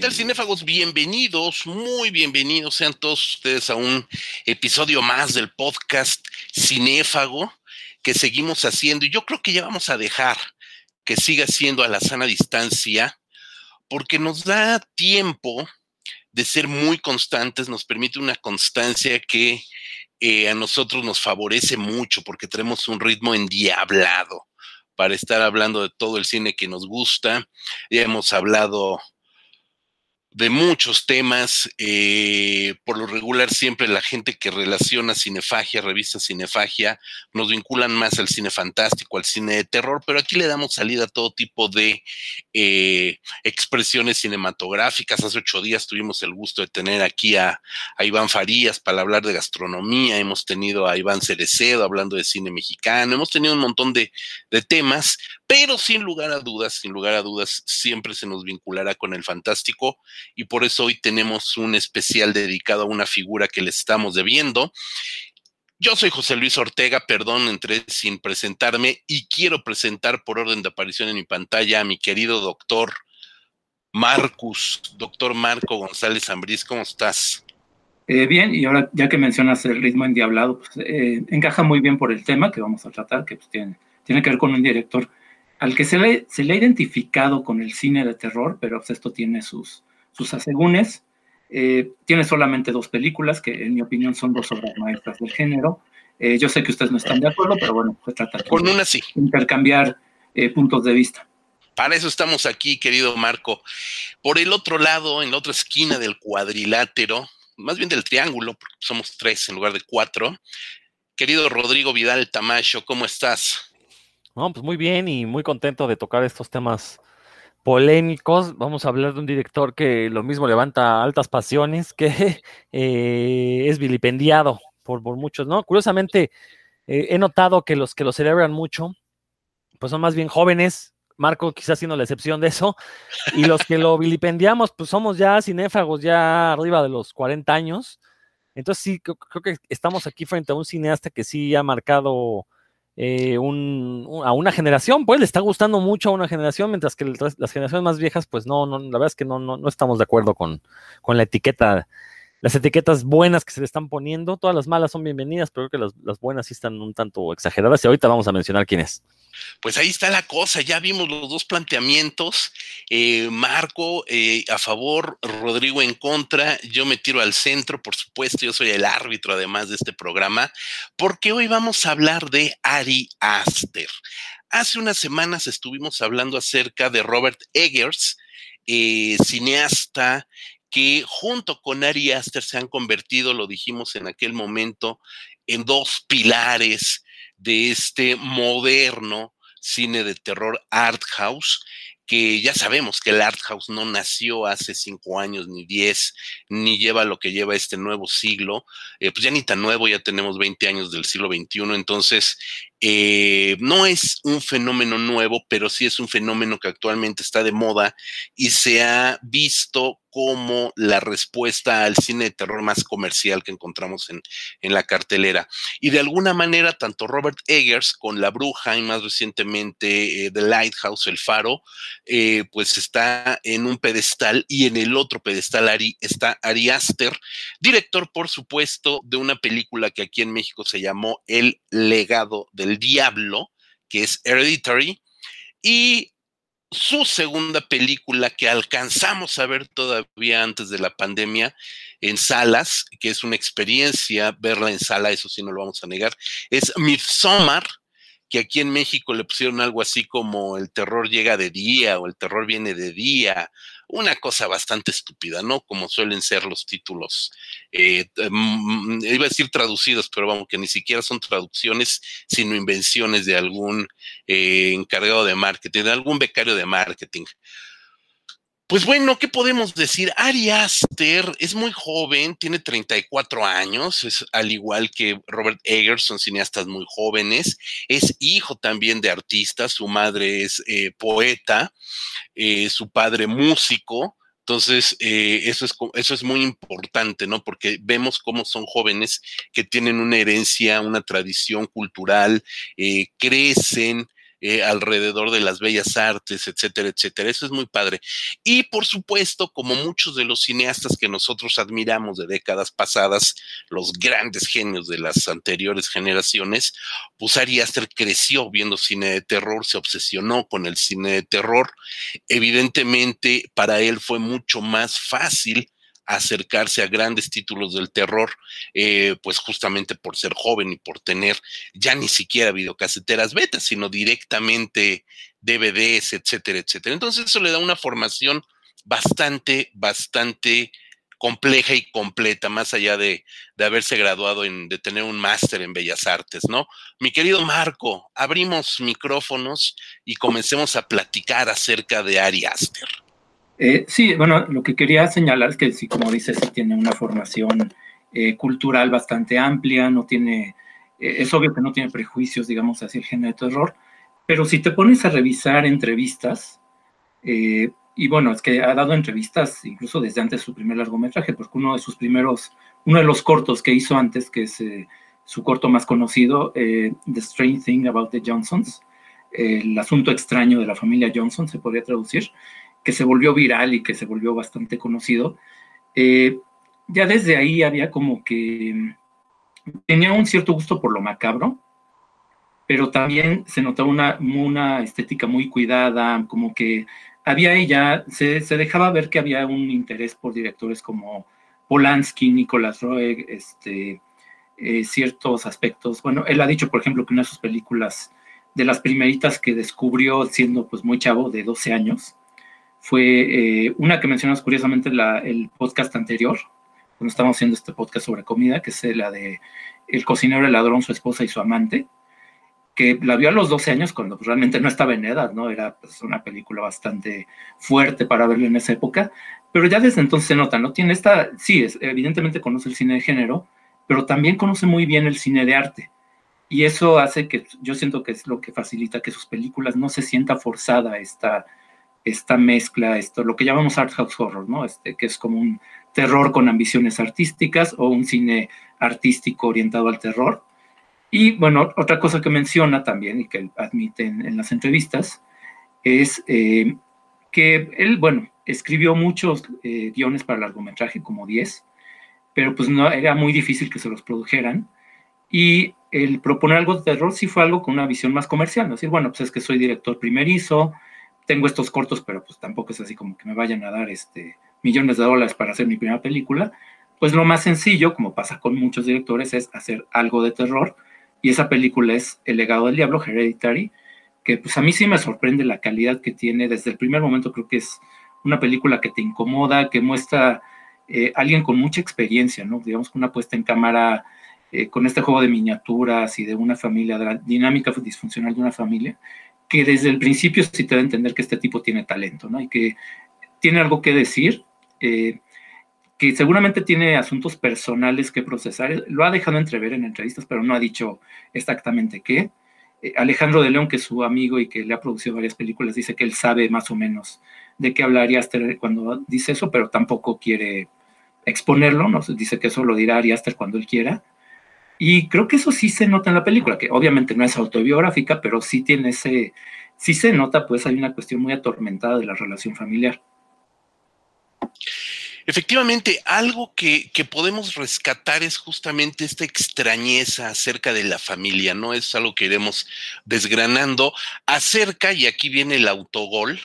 ¿qué cinéfagos? Bienvenidos, muy bienvenidos sean todos ustedes a un episodio más del podcast Cinéfago que seguimos haciendo y yo creo que ya vamos a dejar que siga siendo a la sana distancia porque nos da tiempo de ser muy constantes, nos permite una constancia que eh, a nosotros nos favorece mucho porque tenemos un ritmo endiablado para estar hablando de todo el cine que nos gusta. Ya hemos hablado de muchos temas. Eh, por lo regular, siempre la gente que relaciona cinefagia, revista cinefagia, nos vinculan más al cine fantástico, al cine de terror, pero aquí le damos salida a todo tipo de eh, expresiones cinematográficas. Hace ocho días tuvimos el gusto de tener aquí a, Iván Farías para hablar de gastronomía, hemos tenido a Iván Cerecedo hablando de cine mexicano, hemos tenido un montón de, de temas, pero sin lugar a dudas, sin lugar a dudas, siempre se nos vinculará con el fantástico y por eso hoy tenemos un especial dedicado a una figura que le estamos debiendo. Yo soy José Luis Ortega, perdón, entré sin presentarme y quiero presentar por orden de aparición en mi pantalla a mi querido doctor Marcus, doctor Marco González Ambriz, ¿cómo estás? Eh, bien, y ahora ya que mencionas el ritmo endiablado, pues, eh, encaja muy bien por el tema que vamos a tratar, que pues, tiene que ver con un director al que se le, se le ha identificado con el cine de terror, pero pues, esto tiene sus, sus asegúnes. Eh, tiene solamente dos películas, que en mi opinión son dos obras maestras del género. Eh, yo sé que ustedes no están de acuerdo, pero bueno, se trata de una sí. intercambiar eh, puntos de vista. Para eso estamos aquí, querido Marco. Por el otro lado, en la otra esquina del cuadrilátero, más bien del triángulo, porque somos tres en lugar de cuatro. Querido Rodrigo Vidal Tamayo, ¿cómo estás? No, pues muy bien y muy contento de tocar estos temas polémicos. Vamos a hablar de un director que lo mismo levanta altas pasiones, que eh, es vilipendiado por, muchos, ¿no? Curiosamente, eh, he notado que los que lo celebran mucho, pues son más bien jóvenes, Marco quizás siendo la excepción de eso, y los que lo vilipendiamos, pues somos ya cinéfagos, ya arriba de los 40 años. Entonces sí, creo que estamos aquí frente a un cineasta que sí ha marcado eh, a una generación, pues le está gustando mucho a una generación, mientras que las generaciones más viejas, pues no, no la verdad es que no, no, no estamos de acuerdo con, con la etiqueta las etiquetas buenas que se le están poniendo, todas las malas son bienvenidas, pero creo que las, buenas sí están un tanto exageradas y ahorita vamos a mencionar quién es. Pues ahí está la cosa, ya vimos los dos planteamientos, eh, Marco eh, a favor, Rodrigo en contra, yo me tiro al centro, por supuesto, yo soy el árbitro además de este programa, porque hoy vamos a hablar de Ari Aster. Hace unas semanas estuvimos hablando acerca de Robert Eggers, eh, cineasta que junto con Ari Aster se han convertido, lo dijimos en aquel momento, en dos pilares de este moderno cine de terror art house, que ya sabemos que el art house no nació hace cinco años ni diez, ni lleva lo que lleva este nuevo siglo, eh, pues ya ni tan nuevo, ya tenemos 20 años del siglo XXI, entonces eh, no es un fenómeno nuevo, pero sí es un fenómeno que actualmente está de moda y se ha visto como la respuesta al cine de terror más comercial que encontramos en, la cartelera. Y de alguna manera, tanto Robert Eggers con La Bruja y más recientemente eh, The Lighthouse, El Faro, eh, pues está en un pedestal y en el otro pedestal está Ari Aster, director, por supuesto, de una película que aquí en México se llamó El legado del el Diablo, que es Hereditary, y su segunda película que alcanzamos a ver todavía antes de la pandemia en salas, que es una experiencia verla en sala, eso sí no lo vamos a negar, es Midsommar, que aquí en México le pusieron algo así como el terror llega de día o el terror viene de día una cosa bastante estúpida, ¿no? Como suelen ser los títulos, eh, mm, iba a decir traducidos, pero vamos, que ni siquiera son traducciones, sino invenciones de algún eh, encargado de marketing, de algún becario de marketing. Pues bueno, ¿qué podemos decir? Ari Aster es muy joven, tiene 34 años, es al igual que Robert Eggers, son cineastas muy jóvenes, es hijo también de artistas, su madre es eh, poeta, eh, su padre músico, entonces, eh, eso, es, eso es muy importante, ¿no? Porque vemos cómo son jóvenes que tienen una herencia, una tradición cultural, crecen eh, alrededor de las bellas artes, etcétera, etcétera. Eso es muy padre. Y por supuesto, como muchos de los cineastas que nosotros admiramos de décadas pasadas, los grandes genios de las anteriores generaciones, pues Ari creció viendo cine de terror, se obsesionó con el cine de terror. Evidentemente, para él fue mucho más fácil acercarse a grandes títulos del terror, eh, pues justamente por ser joven y por tener ya ni siquiera videocaseteras betas, sino directamente DVDs, etcétera, etcétera. Entonces eso le da una formación bastante, bastante compleja y completa, más allá de, de haberse graduado en, de tener un máster en Bellas Artes, ¿no? Mi querido Marco, abrimos micrófonos y comencemos a platicar acerca de Ari Aster. Eh, sí, bueno, lo que quería señalar es que sí, como dices, sí tiene una formación eh, cultural bastante amplia, no tiene, eh, es obvio que no tiene prejuicios, digamos, hacia el género de terror, pero si te pones a revisar entrevistas, y bueno, es que ha dado entrevistas incluso desde antes de su primer largometraje, porque uno de sus primeros, uno de los cortos que hizo antes, que es su corto más conocido, The Strange Thing About the Johnsons, el asunto extraño de la familia Johnson, se podría traducir, que se volvió viral y que se volvió bastante conocido, eh, ya desde ahí había como que mm, tenía un cierto gusto por lo macabro, pero también se notaba una, una estética muy cuidada, como que había ella, se, se, dejaba ver que había un interés por directores como Polanski, Nicolas Roeg, este, eh, ciertos aspectos. Bueno, él ha dicho, por ejemplo, que una de sus películas, de las primeritas que descubrió siendo pues muy chavo, de 12 años, fue eh, una que mencionas curiosamente el podcast anterior, cuando estábamos haciendo este podcast sobre comida, que es la de El cocinero, el ladrón, su esposa y su amante, que la vio a los 12 años cuando pues, realmente no estaba en edad, ¿no? Era pues, una película bastante fuerte para verla en esa época, pero ya desde entonces se nota, ¿no? Tiene esta, sí, es, evidentemente conoce el cine de género, pero también conoce muy bien el cine de arte. Y eso hace que yo siento que es lo que facilita que sus películas no se sienta forzada esta, esta mezcla, esto, lo que llamamos art house horror, ¿no? Este, que es como un terror con ambiciones artísticas o un cine artístico orientado al terror. Y bueno, otra cosa que menciona también y que admite en, las entrevistas es eh, que él, bueno, escribió muchos eh, guiones para largometraje, como 10, pero pues no era muy difícil que se los produjeran. Y el proponer algo de terror sí fue algo con una visión más comercial, ¿no? decir, bueno, pues es que soy director primerizo, tengo estos cortos, pero pues tampoco es así como que me vayan a dar este, millones de dólares para hacer mi primera película. Pues lo más sencillo, como pasa con muchos directores, es hacer algo de terror. Y esa película es El legado del diablo, Hereditary, que pues a mí sí me sorprende la calidad que tiene. Desde el primer momento creo que es una película que te incomoda, que muestra eh, alguien con mucha experiencia, ¿no? Digamos con una puesta en cámara, eh, con este juego de miniaturas y de una familia, de la dinámica disfuncional de una familia, que desde el principio sí te da a entender que este tipo tiene talento, ¿no? Y que tiene algo que decir, eh, que seguramente tiene asuntos personales que procesar. Lo ha dejado entrever en entrevistas, pero no ha dicho exactamente qué. Eh, Alejandro de León, que es su amigo y que le ha producido varias películas, dice que él sabe más o menos de qué hablaría Aster cuando dice eso, pero tampoco quiere exponerlo, ¿no? Dice que eso lo dirá Ari Aster cuando él quiera. Y creo que eso sí se nota en la película, que obviamente no es autobiográfica, pero sí tiene ese, sí se nota, pues hay una cuestión muy atormentada de la relación familiar. Efectivamente, algo que, que, podemos rescatar es justamente esta extrañeza acerca de la familia, ¿no? Es algo que iremos desgranando acerca, y aquí viene el autogol,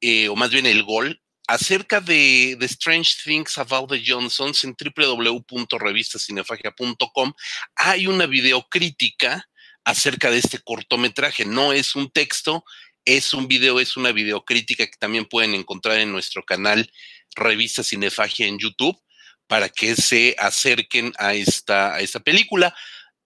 eh, o más bien el gol, acerca de The Strange Things About the Johnsons en www.revistacinefagia.com hay una videocrítica acerca de este cortometraje. No es un texto, es un video, es una videocrítica que también pueden encontrar en nuestro canal Revista Cinefagia en YouTube para que se acerquen a esta, a película.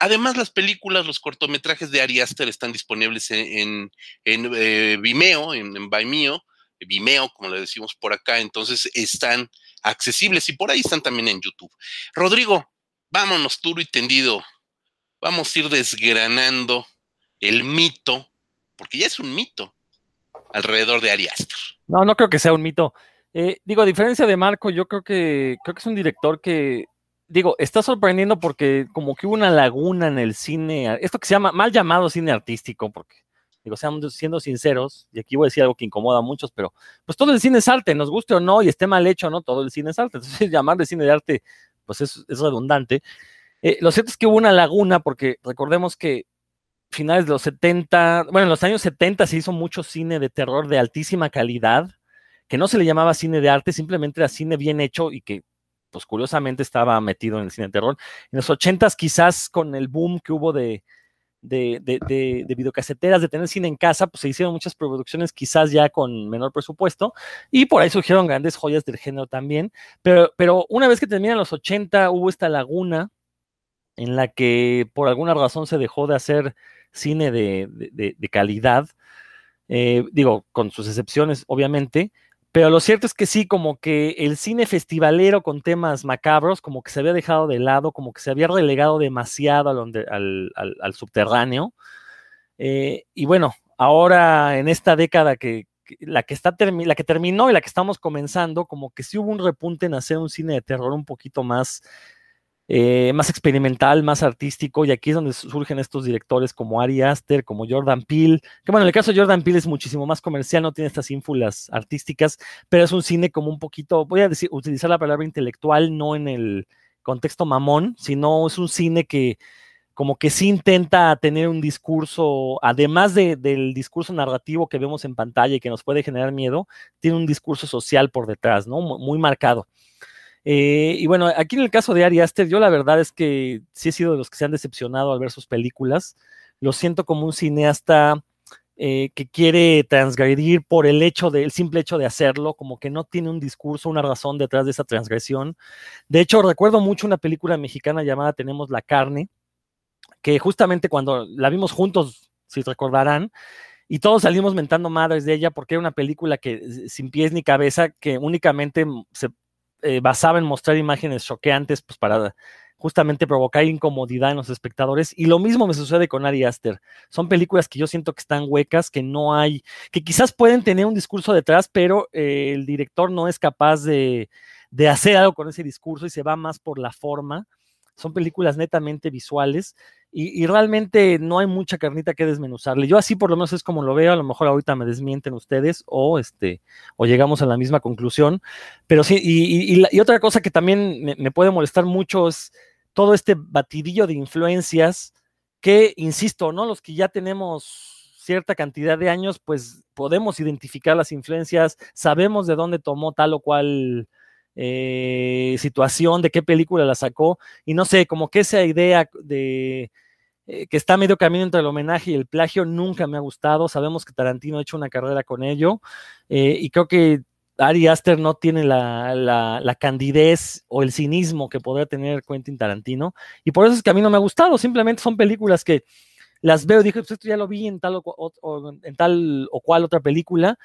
Además, las películas, los cortometrajes de Ari Aster están disponibles en, en, eh, Vimeo, en, en Vimeo, Vimeo, como le decimos por acá, entonces están accesibles y por ahí están también en YouTube. Rodrigo, vámonos duro y tendido. Vamos a ir desgranando el mito, porque ya es un mito, alrededor de Ari Aster. No, no creo que sea un mito. Eh, digo, a diferencia de Marco, yo creo que creo que es un director que, digo, está sorprendiendo porque como que hubo una laguna en el cine, esto que se llama mal llamado cine artístico, porque Digo, seamos siendo sinceros, y aquí voy a decir algo que incomoda a muchos, pero pues todo el cine es arte, nos guste o no, y esté mal hecho, ¿no? Todo el cine es arte. Entonces, llamarle cine de arte, pues es, redundante. Eh, lo cierto es que hubo una laguna, porque recordemos que finales de los 70, bueno, en los años 70 se hizo mucho cine de terror de altísima calidad, que no se le llamaba cine de arte, simplemente era cine bien hecho y que, pues curiosamente, estaba metido en el cine de terror. En los 80 quizás con el boom que hubo de, de, de, videocaseteras, de tener cine en casa, pues se hicieron muchas producciones quizás ya con menor presupuesto y por ahí surgieron grandes joyas del género también. Pero, pero una vez que terminan los 80 hubo esta laguna en la que por alguna razón se dejó de hacer cine de, calidad, eh, digo, con sus excepciones, obviamente, pero lo cierto es que sí, como que el cine festivalero con temas macabros, como que se había dejado de lado, como que se había relegado demasiado al, subterráneo. Eh, y bueno, ahora en esta década que, la que está la que terminó y la que estamos comenzando, como que sí hubo un repunte en hacer un cine de terror un poquito más eh, más experimental, más artístico, y aquí es donde surgen estos directores como Ari Aster, como Jordan Peele, que bueno, en el caso de Jordan Peele es muchísimo más comercial, no tiene estas ínfulas artísticas, pero es un cine como un poquito, voy a decir, utilizar la palabra intelectual, no en el contexto mamón, sino es un cine que como que sí intenta tener un discurso, además del discurso narrativo que vemos en pantalla y que nos puede generar miedo, tiene un discurso social por detrás, ¿no? Muy marcado. Eh, y bueno, aquí en el caso de Ari Aster, yo la verdad es que sí he sido de los que se han decepcionado al ver sus películas. Lo siento como un cineasta eh, que quiere transgredir por el hecho de, el simple hecho de hacerlo, como que no tiene un discurso, una razón detrás de esa transgresión. De hecho, recuerdo mucho una película mexicana llamada Tenemos la carne, que justamente cuando la vimos juntos, si recordarán, y todos salimos mentando madres de ella porque era una película que sin pies ni cabeza, que únicamente se eh, basaba en mostrar imágenes choqueantes, pues para justamente provocar incomodidad en los espectadores. Y lo mismo me sucede con Ari Aster. Son películas que yo siento que están huecas, que no hay, que quizás pueden tener un discurso detrás, pero eh, el director no es capaz de, de hacer algo con ese discurso y se va más por la forma. Son películas netamente visuales y, realmente no hay mucha carnita que desmenuzarle. Yo así por lo menos es como lo veo, a lo mejor ahorita me desmienten ustedes o, este, o llegamos a la misma conclusión, pero sí, y, otra cosa que también me, puede molestar mucho es todo este batidillo de influencias que, insisto, ¿no? Los que ya tenemos cierta cantidad de años, pues podemos identificar las influencias, sabemos de dónde tomó tal o cual eh, situación, de qué película la sacó, y no sé, como que esa idea de eh, que está medio camino entre el homenaje y el plagio nunca me ha gustado. Sabemos que Tarantino ha hecho una carrera con ello, eh, y creo que Ari Aster no tiene la, la, candidez o el cinismo que podría tener Quentin Tarantino, y por eso es que a mí no me ha gustado, simplemente son películas que las veo, dije, pues esto ya lo vi en tal en tal o cual otra película,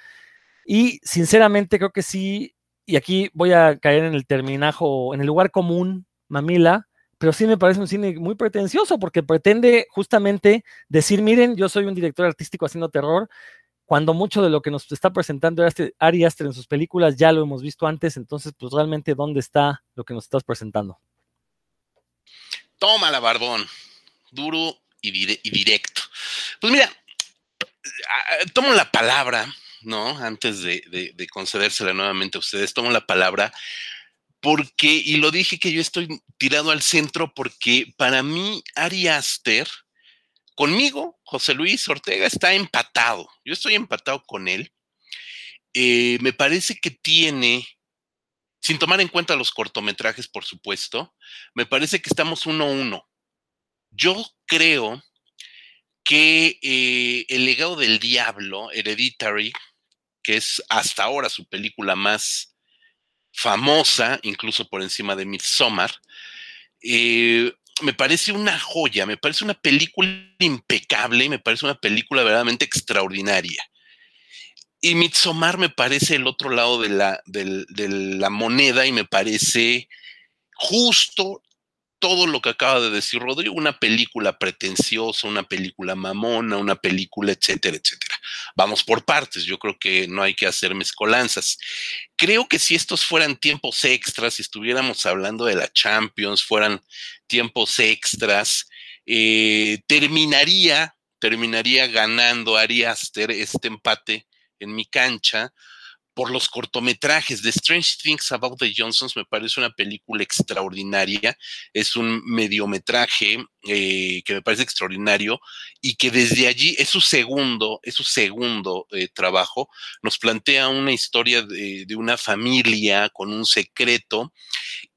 y sinceramente creo que sí y aquí voy a caer en el terminajo, en el lugar común, Mamila, pero sí me parece un cine muy pretencioso porque pretende justamente decir, miren, yo soy un director artístico haciendo terror, cuando mucho de lo que nos está presentando Ari Aster en sus películas ya lo hemos visto antes, entonces pues realmente dónde está lo que nos estás presentando. Tómala, Barbón, duro y, y directo. Pues mira, tomo la palabra ¿no? Antes de, concedérsela nuevamente a ustedes, tomo la palabra porque, y lo dije que yo estoy tirado al centro porque para mí Ari Aster, conmigo, José Luis Ortega, está empatado. Yo estoy empatado con él. Eh, me parece que tiene, sin tomar en cuenta los cortometrajes, por supuesto, me parece que estamos uno a uno. Yo creo que eh, El legado del diablo, Hereditary, que es hasta ahora su película más famosa, incluso por encima de Midsommar, eh, me parece una joya, me parece una película impecable, me parece una película verdaderamente extraordinaria. Y Midsommar me parece el otro lado de la, de la moneda y me parece justo todo lo que acaba de decir Rodrigo, una película pretenciosa, una película mamona, una película, etcétera, etcétera. Vamos por partes, yo creo que no hay que hacer mezcolanzas. Creo que si estos fueran tiempos extras, si estuviéramos hablando de la Champions, fueran tiempos extras, eh, terminaría terminaría ganando Ari Aster este empate en mi cancha por los cortometrajes. The Strange Things About the Johnsons me parece una película extraordinaria. Es un mediometraje eh, que me parece extraordinario y que desde allí es su segundo, es su segundo eh, trabajo. Nos plantea una historia de, de una familia con un secreto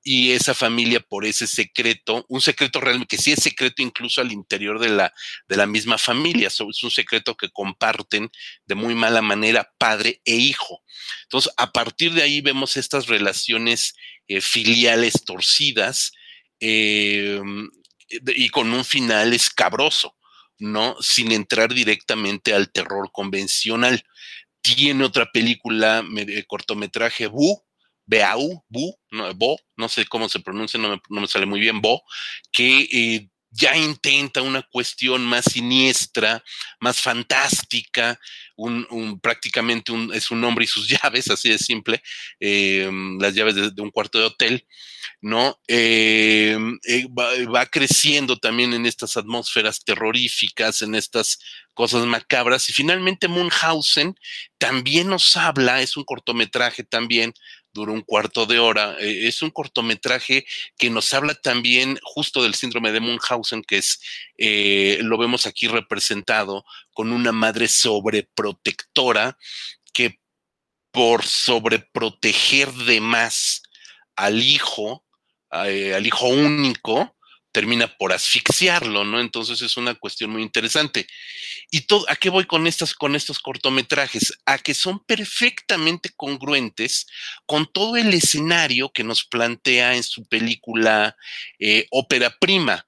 y esa familia por ese secreto, un secreto realmente que sí es secreto incluso al interior de la, de la misma familia, es un secreto que comparten de muy mala manera padre e hijo. Entonces, a partir de ahí vemos estas relaciones eh, filiales torcidas eh, y con un final escabroso, ¿no? Sin entrar directamente al terror convencional. Tiene otra película, cortometraje, Bu, Beau, Bu, no, Bo, no sé cómo se pronuncia, no me, sale muy bien, Bo, que eh, ya intenta una cuestión más siniestra, más fantástica, un, prácticamente un, es un hombre y sus llaves, así de simple, eh, las llaves de, un cuarto de hotel, ¿no? Eh, va, va, creciendo también en estas atmósferas terroríficas, en estas cosas macabras, y finalmente Munchausen también nos habla, es un cortometraje también dura un cuarto de hora. Eh, es un cortometraje que nos habla también justo del síndrome de Munchausen, que es, eh, lo vemos aquí representado con una madre sobreprotectora que por sobreproteger de más al hijo, eh, al hijo único, termina por asfixiarlo, ¿no? Entonces es una cuestión muy interesante. ¿Y todo, a qué voy con, estas, con estos cortometrajes? A que son perfectamente congruentes con todo el escenario que nos plantea en su película eh, Ópera Prima.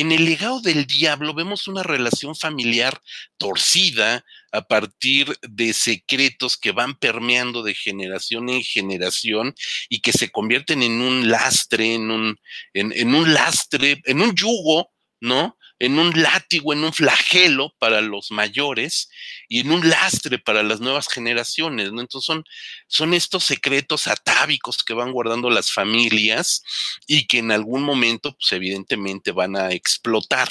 En el legado del diablo vemos una relación familiar torcida a partir de secretos que van permeando de generación en generación y que se convierten en un lastre, en un, en, un lastre, en un yugo, ¿no? En un látigo, en un flagelo para los mayores y en un lastre para las nuevas generaciones. Entonces son, son estos secretos atávicos que van guardando las familias y que en algún momento, pues evidentemente van a explotar.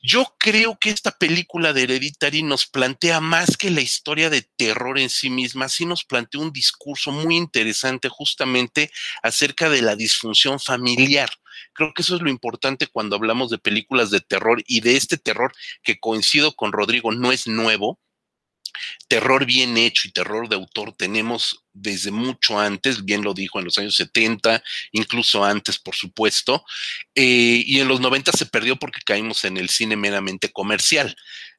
Yo creo que esta película de Hereditary nos plantea más que la historia de terror en sí misma, sí nos plantea un discurso muy interesante justamente acerca de la disfunción familiar. Creo que eso es lo importante cuando hablamos de películas de terror y de este terror que coincido con Rodrigo, no es nuevo, terror bien hecho y terror de autor tenemos desde mucho antes, bien lo dijo en los años 70, incluso antes, por supuesto, eh, y en los 90 se perdió porque caímos en el cine meramente comercial,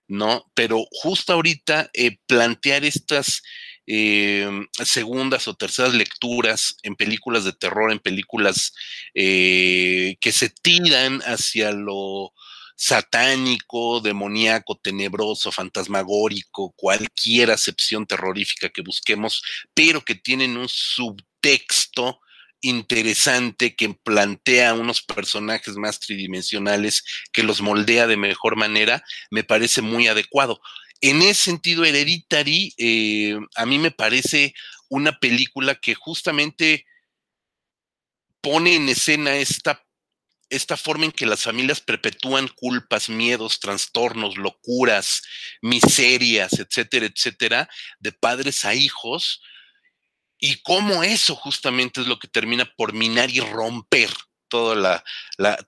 ¿no? Pero justo ahorita eh, plantear estas eh, segundas o terceras lecturas en películas de terror, en películas que se tiran hacia lo satánico, demoníaco, tenebroso, fantasmagórico, cualquier acepción terrorífica que busquemos, pero que tienen un subtexto interesante que plantea unos personajes más tridimensionales, que los moldea de mejor manera, me parece muy adecuado. En ese sentido, Hereditary, eh, a mí me parece una película que justamente pone en escena esta esta forma en que las familias perpetúan culpas, miedos, trastornos, locuras, miserias, etcétera, etcétera, de padres a hijos, y cómo eso justamente es lo que termina por minar y romper toda la,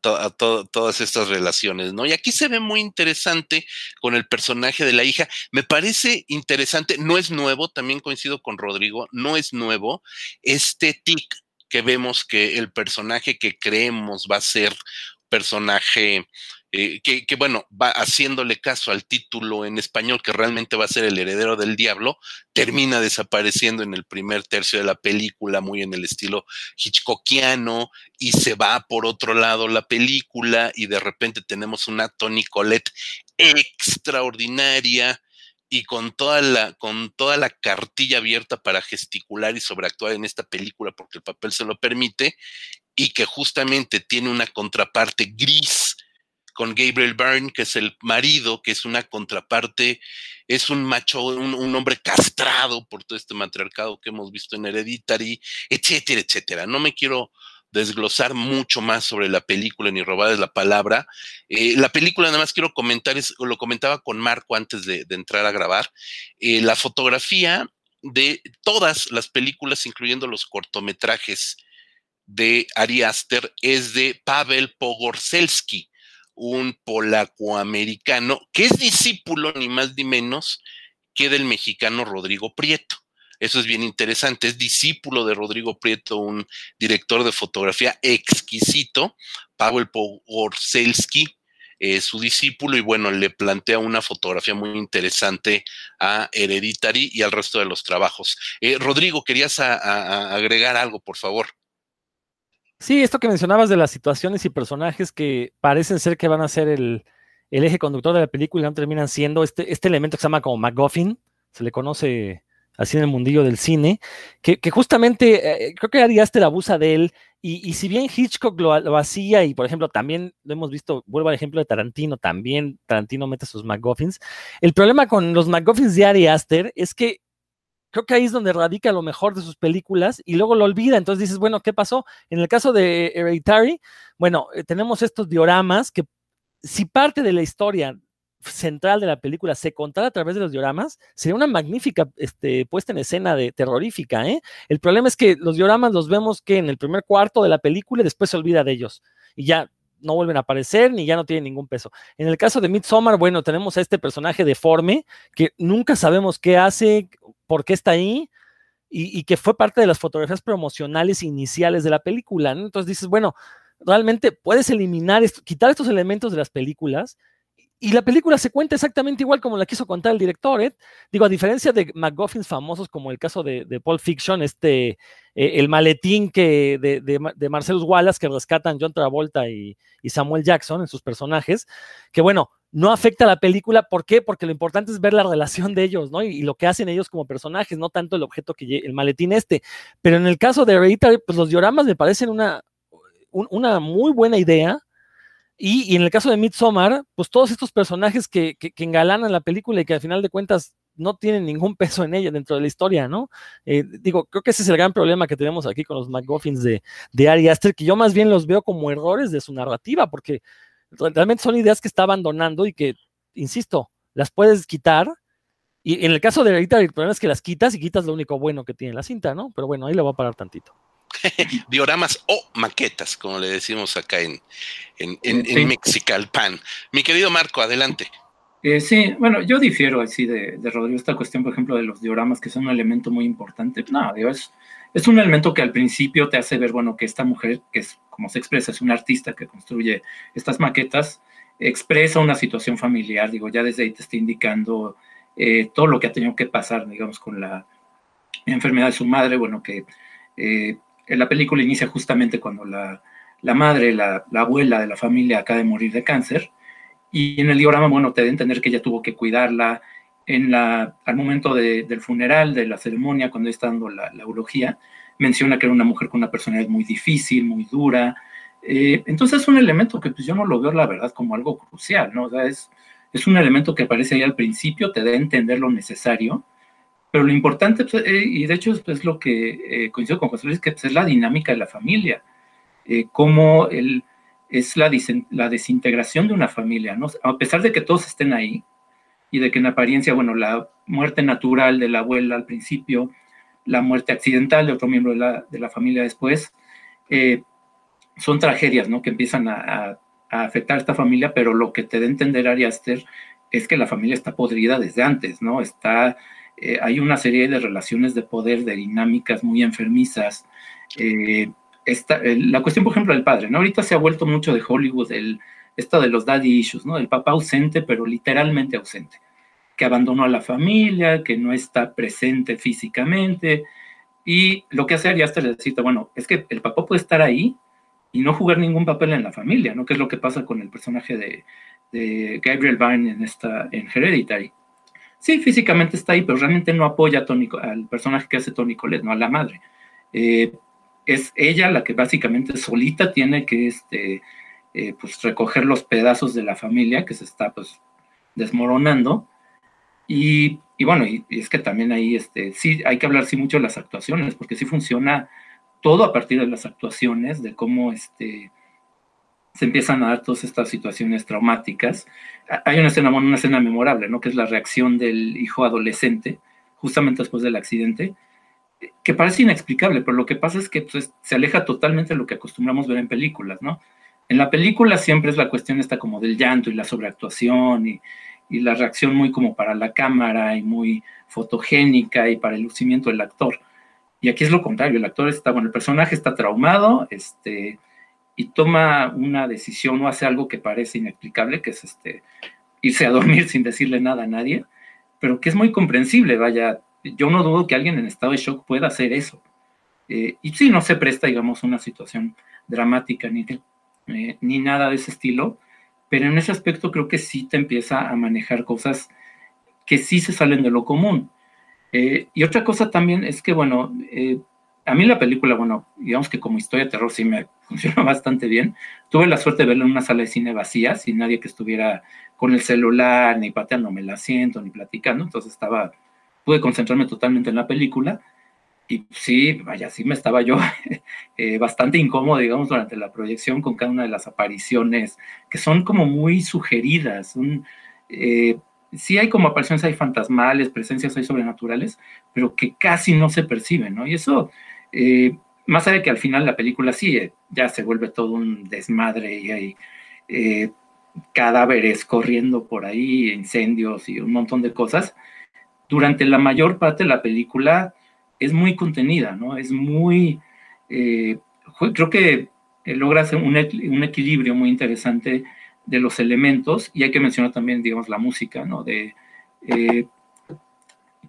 todas estas relaciones, ¿no? Y aquí se ve muy interesante con el personaje de la hija. Me parece interesante, no es nuevo, también coincido con Rodrigo, no es nuevo, este tic que vemos que el personaje que creemos va a ser personaje eh, que, que, bueno, va haciéndole caso al título en español, que realmente va a ser el heredero del diablo, termina desapareciendo en el primer tercio de la película, muy en el estilo hitchcockiano, y se va por otro lado la película, y de repente tenemos una Tony Colette extraordinaria, y con toda la, con toda la cartilla abierta para gesticular y sobreactuar en esta película porque el papel se lo permite, y que justamente tiene una contraparte gris con Gabriel Byrne, que es el marido, que es una contraparte, es un macho, un, un, hombre castrado por todo este matriarcado que hemos visto en Hereditary, etcétera, etcétera. No me quiero desglosar mucho más sobre la película ni robarles la palabra. Eh, la película, nada más quiero comentar, es, lo comentaba con Marco antes de, entrar a grabar, eh, la fotografía de todas las películas, incluyendo los cortometrajes de Ari Aster, es de Pavel Pogorzelski, un polaco-americano que es discípulo, ni más ni menos, que del mexicano Rodrigo Prieto. Eso es bien interesante. Es discípulo de Rodrigo Prieto, un director de fotografía exquisito. Pavel Pogorzelski, es su discípulo, y bueno, le plantea una fotografía muy interesante a Hereditary y al resto de los trabajos. Eh, Rodrigo, ¿querías agregar algo, por favor? Sí, esto que mencionabas de las situaciones y personajes que parecen ser que van a ser el, eje conductor de la película y no terminan siendo este, este elemento que se llama como MacGuffin, se le conoce así en el mundillo del cine, que, justamente eh, creo que Ari Aster abusa de él, y, si bien Hitchcock lo, hacía, y por ejemplo también lo hemos visto, vuelvo al ejemplo de Tarantino, también Tarantino mete sus MacGuffins, el problema con los MacGuffins de Ari Aster es que creo que ahí es donde radica lo mejor de sus películas y luego lo olvida. Entonces dices, bueno, ¿qué pasó? En el caso de Hereditary, bueno, eh, tenemos estos dioramas que si parte de la historia central de la película se contara a través de los dioramas, sería una magnífica este, puesta en escena de terrorífica. ¿eh? El problema es que los dioramas los vemos que en el primer cuarto de la película y después se olvida de ellos. Y ya no vuelven a aparecer ni ya no tienen ningún peso. En el caso de Midsommar, bueno, tenemos a este personaje deforme que nunca sabemos qué hace, por qué está ahí. Y, que fue parte de las fotografías promocionales iniciales de la película. Entonces dices, bueno, realmente puedes eliminar, esto, quitar estos elementos de las películas y la película se cuenta exactamente igual como la quiso contar el director, ¿eh? Digo, a diferencia de McGuffins famosos como el caso de, de Pulp Fiction, este, eh, el maletín que de, de, Marcellus Wallace que rescatan John Travolta y, Samuel Jackson en sus personajes, que bueno, no afecta a la película, ¿por qué? Porque lo importante es ver la relación de ellos, ¿no? Y, lo que hacen ellos como personajes, no tanto el objeto que el maletín este. Pero en el caso de Hereditary, pues los dioramas me parecen una, una muy buena idea y, en el caso de Midsommar, pues todos estos personajes que, engalanan la película y que al final de cuentas no tienen ningún peso en ella dentro de la historia, ¿no? Eh, digo, creo que ese es el gran problema que tenemos aquí con los McGuffins de, de Ari Aster, que yo más bien los veo como errores de su narrativa, porque realmente son ideas que está abandonando y que, insisto, las puedes quitar. Y en el caso de Hereditary, el problema es que las quitas y quitas lo único bueno que tiene la cinta, ¿no? Pero bueno, ahí le voy a parar tantito. dioramas o maquetas, como le decimos acá en, en, Mexicalpan. Mi querido Marco, adelante. Eh, sí, bueno, yo difiero así de, Rodrigo esta cuestión, por ejemplo, de los dioramas, que son un elemento muy importante. No, es, es un elemento que al principio te hace ver, bueno, que esta mujer, que es como se expresa, es una artista que construye estas maquetas, expresa una situación familiar, digo, ya desde ahí te está indicando eh, todo lo que ha tenido que pasar, digamos, con la enfermedad de su madre, bueno, que eh, la película inicia justamente cuando la, madre, la, abuela de la familia acaba de morir de cáncer. Y en el diorama, bueno, te a entender que ella tuvo que cuidarla en la, al momento del funeral, de la ceremonia, cuando está dando la, la eulogía, menciona que era una mujer con una personalidad muy difícil, muy dura. Eh, entonces es un elemento que pues, yo no lo veo, la verdad, como algo crucial, ¿no? Es, es un elemento que aparece ahí al principio, te da a entender lo necesario, pero lo importante, pues, eh, y de hecho es lo que eh, coincido con José Luis, que pues, es la dinámica de la familia, eh, cómo el, es la, la, desintegración de una familia, ¿no? A pesar de que todos estén ahí, y de que en apariencia, bueno, la muerte natural de la abuela al principio, la muerte accidental de otro miembro de la, de la familia después, son tragedias, ¿no? Que empiezan a, a, afectar a esta familia, pero lo que te a entender Ari Aster es que la familia está podrida desde antes, ¿no? Está eh, hay una serie de relaciones de poder, de dinámicas muy enfermizas. Eh, la cuestión, por ejemplo, del padre, ¿no? Ahorita se ha vuelto mucho de Hollywood el, esto de los daddy issues, ¿no? El papá ausente, pero literalmente ausente, que abandonó a la familia, que no está presente físicamente. Y lo que hace Ari Aster es decirte, bueno, es que el papá puede estar ahí y no jugar ningún papel en la familia, ¿no? Que es lo que pasa con el personaje de, de Gabriel Byrne en, esta, en Hereditary sí, físicamente está ahí, pero realmente no apoya a Tony, al personaje que hace Tony Colette, no a la madre. Eh, es ella la que básicamente solita tiene que este, eh, pues, recoger los pedazos de la familia que se está pues, desmoronando. Y, y bueno, y, es que también ahí este, sí hay que hablar sí mucho de las actuaciones, porque sí funciona todo a partir de las actuaciones, de cómo este, se empiezan a dar todas estas situaciones traumáticas. Hay una escena, una escena memorable, ¿no? Que es la reacción del hijo adolescente, justamente después del accidente, que parece inexplicable, pero lo que pasa es que pues, se aleja totalmente de lo que acostumbramos ver en películas, ¿no? En la película siempre es la cuestión esta como del llanto y la sobreactuación y, y la reacción muy como para la cámara y muy fotogénica y para el lucimiento del actor. Y aquí es lo contrario, el actor está, bueno, el personaje está traumado, este, y toma una decisión o hace algo que parece inexplicable, que es este, irse a dormir sin decirle nada a nadie, pero que es muy comprensible, vaya, yo no dudo que alguien en estado de shock pueda hacer eso. Eh, y sí, no se presta, digamos, una situación dramática ni, eh, ni nada de ese estilo, pero en ese aspecto creo que sí te empieza a manejar cosas que sí se salen de lo común. Eh, y otra cosa también es que, bueno, a mí la película, bueno, digamos que como historia de terror sí me funciona bastante bien. Tuve la suerte de verla en una sala de cine vacía, sin nadie que estuviera con el celular, ni pateándome el asiento, ni platicando. Entonces estaba, pude concentrarme totalmente en la película. Y sí, vaya, sí me estaba yo eh, bastante incómodo, digamos, durante la proyección con cada una de las apariciones, que son como muy sugeridas. Eh, sí hay como apariciones, hay fantasmales, presencias hay sobrenaturales, pero que casi no se perciben, ¿no? Y eso eh, más allá de que al final la película sí, eh, ya se vuelve todo un desmadre y hay eh, cadáveres corriendo por ahí, incendios y un montón de cosas, durante la mayor parte de la película es muy contenida, ¿no? Es muy, creo que logra hacer un, un, equilibrio muy interesante de los elementos y hay que mencionar también, digamos, la música, ¿no? De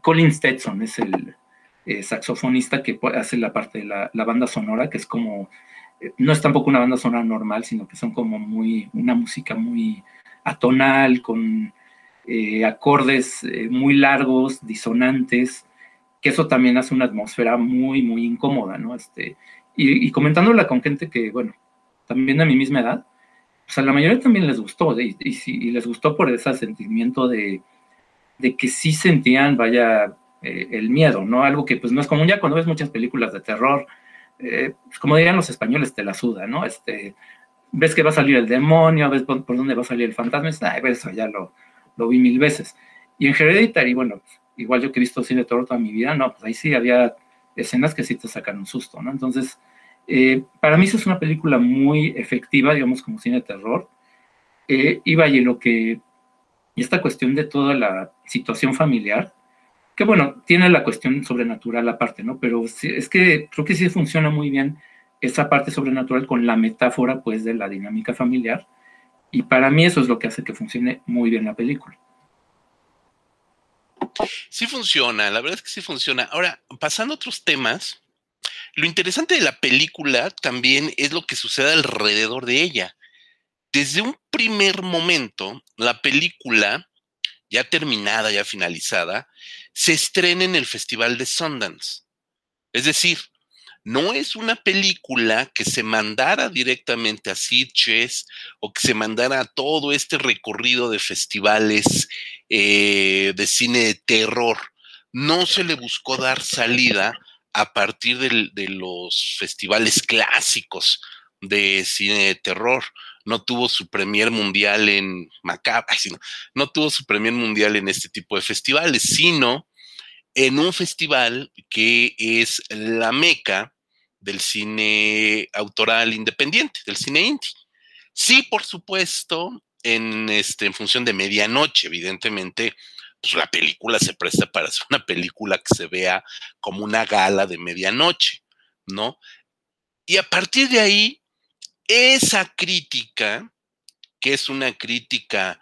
Colin Stetson es el, eh, saxofonista que hace la parte de la, banda sonora, que es como, eh, no es tampoco una banda sonora normal, sino que son como muy, una música muy atonal, con eh, acordes muy largos, disonantes, que eso también hace una atmósfera muy, muy incómoda, ¿no? Este, y, comentándola con gente que, bueno, también a mi misma edad, pues a la mayoría también les gustó, y, y, les gustó por ese sentimiento de, de que sí sentían, vaya, eh, el miedo, ¿no? Algo que pues no es común ya cuando ves muchas películas de terror, eh, pues, como dirían los españoles, te la suda, ¿no? Este, ves que va a salir el demonio, ves por, dónde va a salir el fantasma, ay, eso ya lo, lo vi mil veces. Y en Hereditary, bueno, igual yo que he visto cine de terror toda mi vida, no, pues ahí sí había escenas que sí te sacan un susto, ¿no? Entonces, eh, para mí eso es una película muy efectiva, digamos, como cine de terror. y vaya, lo que, y esta cuestión de toda la situación familiar, que bueno, tiene la cuestión sobrenatural aparte, ¿no? Pero es que creo que sí funciona muy bien esa parte sobrenatural con la metáfora, pues, de la dinámica familiar. Y para mí eso es lo que hace que funcione muy bien la película. Sí funciona, la verdad es que sí funciona. Ahora, pasando a otros temas, lo interesante de la película también es lo que sucede alrededor de ella. Desde un primer momento, la película, ya terminada, ya finalizada, se estrena en el Festival de Sundance. Es decir, no es una película que se mandara directamente a Sitges o que se mandara a todo este recorrido de festivales eh, de cine de terror. No se le buscó dar salida a partir de los festivales clásicos de cine de terror no tuvo su premier mundial en Macabra, sino, no tuvo su premier mundial en este tipo de festivales, sino en un festival que es la meca del cine autoral independiente, del cine indie. Sí, por supuesto, en, este, en función de medianoche, evidentemente, pues la película se presta para ser una película que se vea como una gala de medianoche, ¿no? Y a partir de ahí, esa crítica, que es una crítica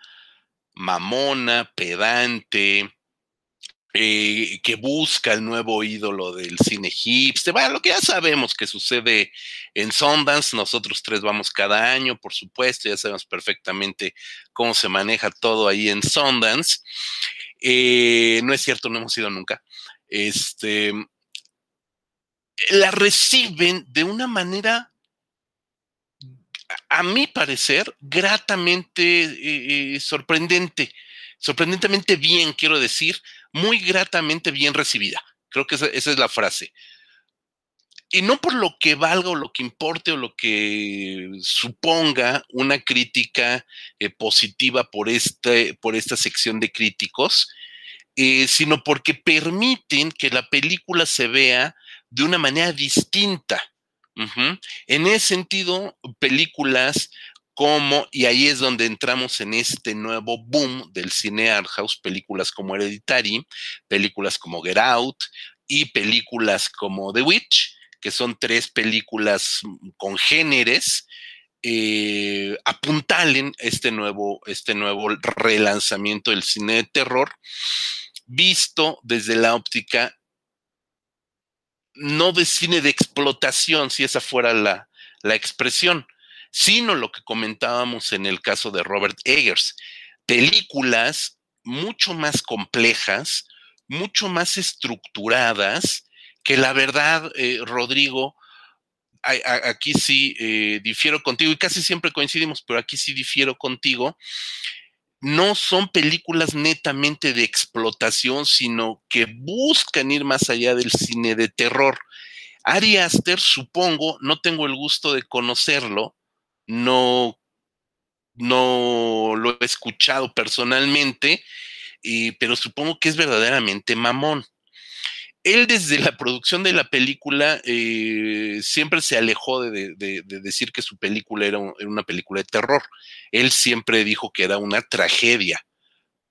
mamona, pedante, eh, que busca el nuevo ídolo del cine hipster, bueno, lo que ya sabemos que sucede en Sundance, nosotros tres vamos cada año, por supuesto, ya sabemos perfectamente cómo se maneja todo ahí en Sundance. Eh, no es cierto, no hemos ido nunca. Este, la reciben de una manera a mi parecer, gratamente eh, eh, sorprendente, sorprendentemente bien, quiero decir, muy gratamente bien recibida. Creo que esa, es la frase. y no por lo que valga o lo que importe o lo que suponga una crítica eh, positiva por, este, por esta sección de críticos, sino porque permiten que la película se vea de una manera distinta. En ese sentido, películas como, y ahí es donde entramos en este nuevo boom del cine art house, películas como Hereditary, películas como Get Out y películas como The Witch, que son tres películas congéneres, eh, apuntalen este nuevo, este nuevo relanzamiento del cine de terror, visto desde la óptica no de cine de explotación, si esa fuera la, la expresión, sino lo que comentábamos en el caso de Robert Eggers, películas mucho más complejas, mucho más estructuradas, que la verdad, eh, Rodrigo, aquí sí eh, difiero contigo y casi siempre coincidimos, pero aquí sí difiero contigo. No son películas netamente de explotación, sino que buscan ir más allá del cine de terror. Ari Aster, supongo, no tengo el gusto de conocerlo, no, no lo he escuchado personalmente, pero supongo que es verdaderamente mamón él desde la producción de la película eh, siempre se alejó de, decir que su película era, una película de terror. Él siempre dijo que era una tragedia,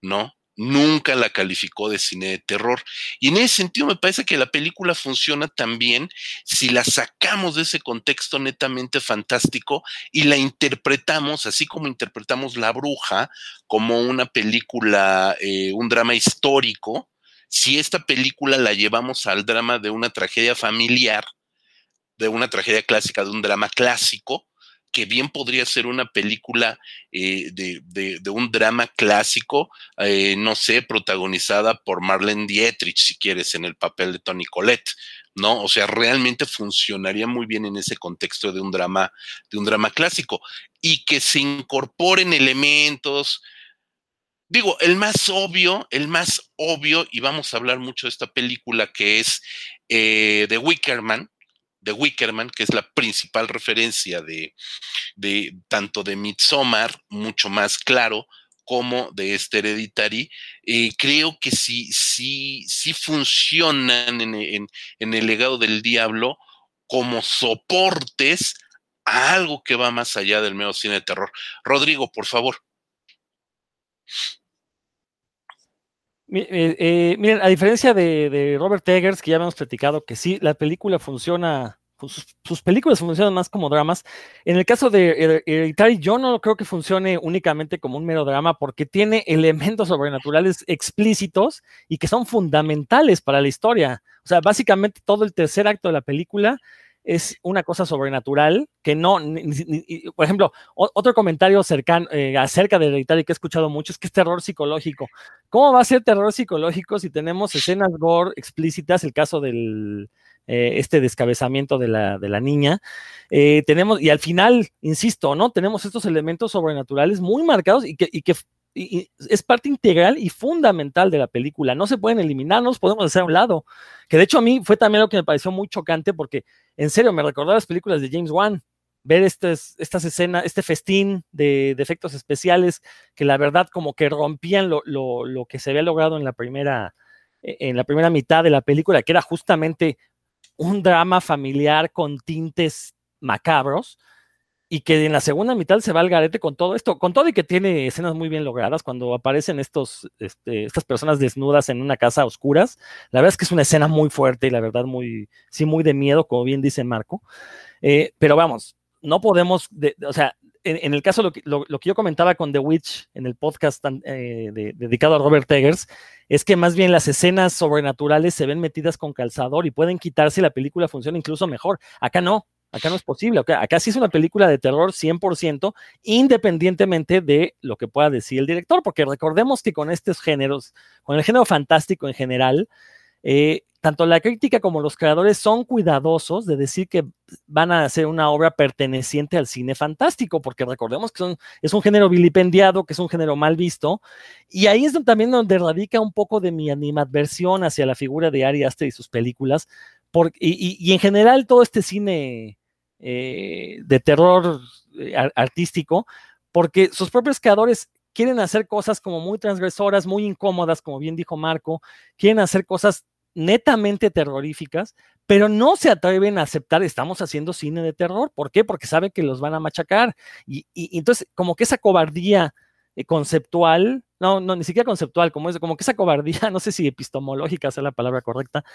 ¿no? Nunca la calificó de cine de terror. Y en ese sentido me parece que la película funciona también si la sacamos de ese contexto netamente fantástico y la interpretamos, así como interpretamos La Bruja, como una película, eh, un drama histórico, si esta película la llevamos al drama de una tragedia familiar, de una tragedia clásica, de un drama clásico, que bien podría ser una película eh, de, un drama clásico, eh, no sé, protagonizada por Marlene Dietrich, si quieres, en el papel de Tony Collette, ¿no? O sea, realmente funcionaría muy bien en ese contexto de un drama, de un drama clásico. Y que se incorporen elementos, digo, el más obvio, el más obvio, y vamos a hablar mucho de esta película que es eh, The Wickerman, The Wickerman, que es la principal referencia de, tanto de Midsommar, mucho más claro, como de este Hereditary, eh, creo que sí, sí, sí funcionan en, en el legado del diablo como soportes a algo que va más allá del medio cine de terror. Rodrigo, por favor. Eh, eh, miren, a diferencia de, Robert Eggers, que ya habíamos platicado que sí, la película funciona, pues, sus, películas funcionan más como dramas. En el caso de Hereditary, yo no creo que funcione únicamente como un mero drama porque tiene elementos sobrenaturales explícitos y que son fundamentales para la historia. O sea, básicamente todo el tercer acto de la película es una cosa sobrenatural que no, por ejemplo, otro comentario cercano, eh, acerca de Hereditary que he escuchado mucho es que es terror psicológico. ¿Cómo va a ser terror psicológico si tenemos escenas gore explícitas, el caso del eh, este descabezamiento de la, de la niña? Eh, tenemos, y al final, insisto, ¿no? Tenemos estos elementos sobrenaturales muy marcados y que, y que es parte integral y fundamental de la película. No se pueden eliminar, no los podemos hacer a un lado. Que de hecho a mí fue también lo que me pareció muy chocante porque, en serio, me recordó las películas de James Wan. Ver estas, escenas, este festín de, efectos especiales que la verdad como que rompían lo, lo, que se había logrado en la primera e, en la primera mitad de la película, que era justamente un drama familiar con tintes macabros, y que en la segunda mitad se va al garete con todo esto, con todo y que tiene escenas muy bien logradas cuando aparecen estos, este, estas personas desnudas en una casa a oscuras. La verdad es que es una escena muy fuerte y la verdad muy, sí, muy de miedo, como bien dice Marco. Eh, pero vamos, no podemos, o sea, en, el caso, lo que, lo, que, yo comentaba con The Witch en el podcast eh, dedicado a Robert Eggers, es que más bien las escenas sobrenaturales se ven metidas con calzador y pueden quitarse la película funciona incluso mejor. Acá no, Acá no es posible. Acá, sí es una película de terror 100%, independientemente de lo que pueda decir el director, porque recordemos que con estos géneros, con el género fantástico en general, eh, tanto la crítica como los creadores son cuidadosos de decir que van a hacer una obra perteneciente al cine fantástico, porque recordemos que es un género vilipendiado, que es un género mal visto, y ahí es también donde radica un poco de mi animadversión hacia la figura de Ari Aster y sus películas, y, en general todo este cine eh, de terror eh, artístico, porque sus propios creadores quieren hacer cosas como muy transgresoras, muy incómodas, como bien dijo Marco, quieren hacer cosas netamente terroríficas, pero no se atreven a aceptar, estamos haciendo cine de terror. ¿Por qué? Porque saben que los van a machacar. Y, entonces, como que esa cobardía eh, conceptual, no, no, ni siquiera conceptual, como, es, como que esa cobardía, no sé si epistemológica sea la palabra correcta,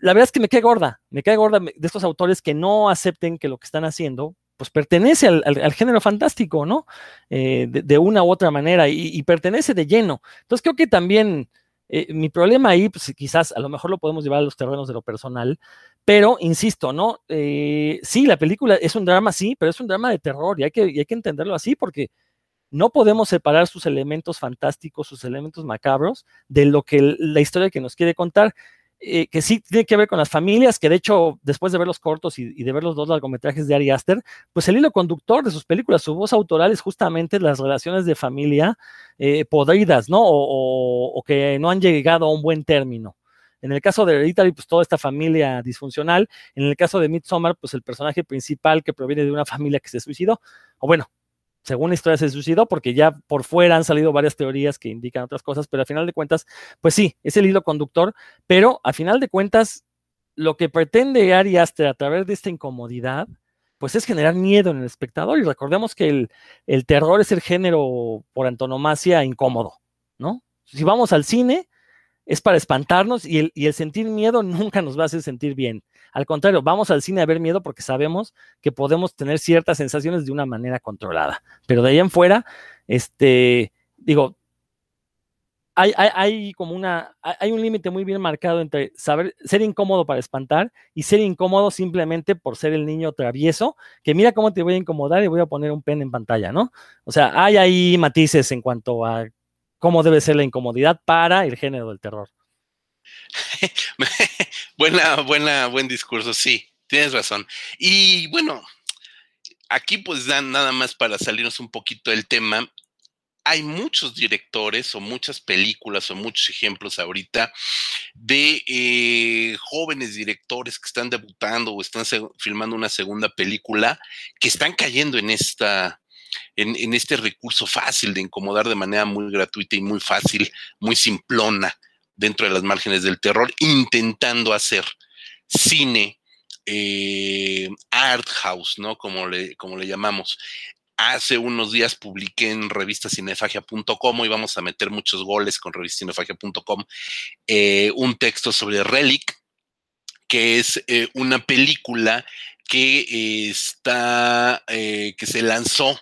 la verdad es que me cae gorda, me cae gorda de estos autores que no acepten que lo que están haciendo, pues pertenece al, género fantástico, ¿no? Eh, de, una u otra manera y, pertenece de lleno. Entonces creo que también eh, mi problema ahí, pues quizás a lo mejor lo podemos llevar a los terrenos de lo personal, pero insisto, ¿no? Eh, sí, la película es un drama, sí, pero es un drama de terror y que, hay que entenderlo así porque no podemos separar sus elementos fantásticos, sus elementos macabros de lo que la historia que nos quiere contar. Eh, que sí tiene que ver con las familias, que de hecho, después de ver los cortos y, de ver los dos largometrajes de Ari Aster, pues el hilo conductor de sus películas, su voz autoral es justamente las relaciones de familia eh, podridas, ¿no? O, que no han llegado a un buen término. En el caso de Hereditary, pues toda esta familia disfuncional. En el caso de Midsommar, pues el personaje principal que proviene de una familia que se suicidó. O bueno, según la historia se suicidó, porque ya por fuera han salido varias teorías que indican otras cosas, pero al final de cuentas, pues sí, es el hilo conductor, pero al final de cuentas, lo que pretende Ari Aster a través de esta incomodidad, pues es generar miedo en el espectador. Y recordemos que el, el terror es el género por antonomasia incómodo, ¿no? Si vamos al cine, es para espantarnos y el, sentir miedo nunca nos va a hacer sentir bien. Al contrario, vamos al cine a ver miedo porque sabemos que podemos tener ciertas sensaciones de una manera controlada. Pero de ahí en fuera, este, digo, hay, hay, como una, hay un límite muy bien marcado entre saber ser incómodo para espantar y ser incómodo simplemente por ser el niño travieso, que mira cómo te voy a incomodar y voy a poner un pen en pantalla, ¿no? O sea, hay ahí matices en cuanto a cómo debe ser la incomodidad para el género del terror. buena, buena, buen discurso, sí, tienes razón. Y bueno, aquí pues dan nada más para salirnos un poquito del tema. Hay muchos directores o muchas películas o muchos ejemplos ahorita de eh, jóvenes directores que están debutando o están filmando una segunda película que están cayendo en esta, en, este recurso fácil de incomodar de manera muy gratuita y muy fácil, muy simplona dentro de las márgenes del terror, intentando hacer cine eh, art house, ¿no? Como le, como le llamamos. Hace unos días publiqué en revistacinefagia.com y vamos a meter muchos goles con revistacinefagia.com eh, un texto sobre Relic, que es eh, una película que está, que se lanzó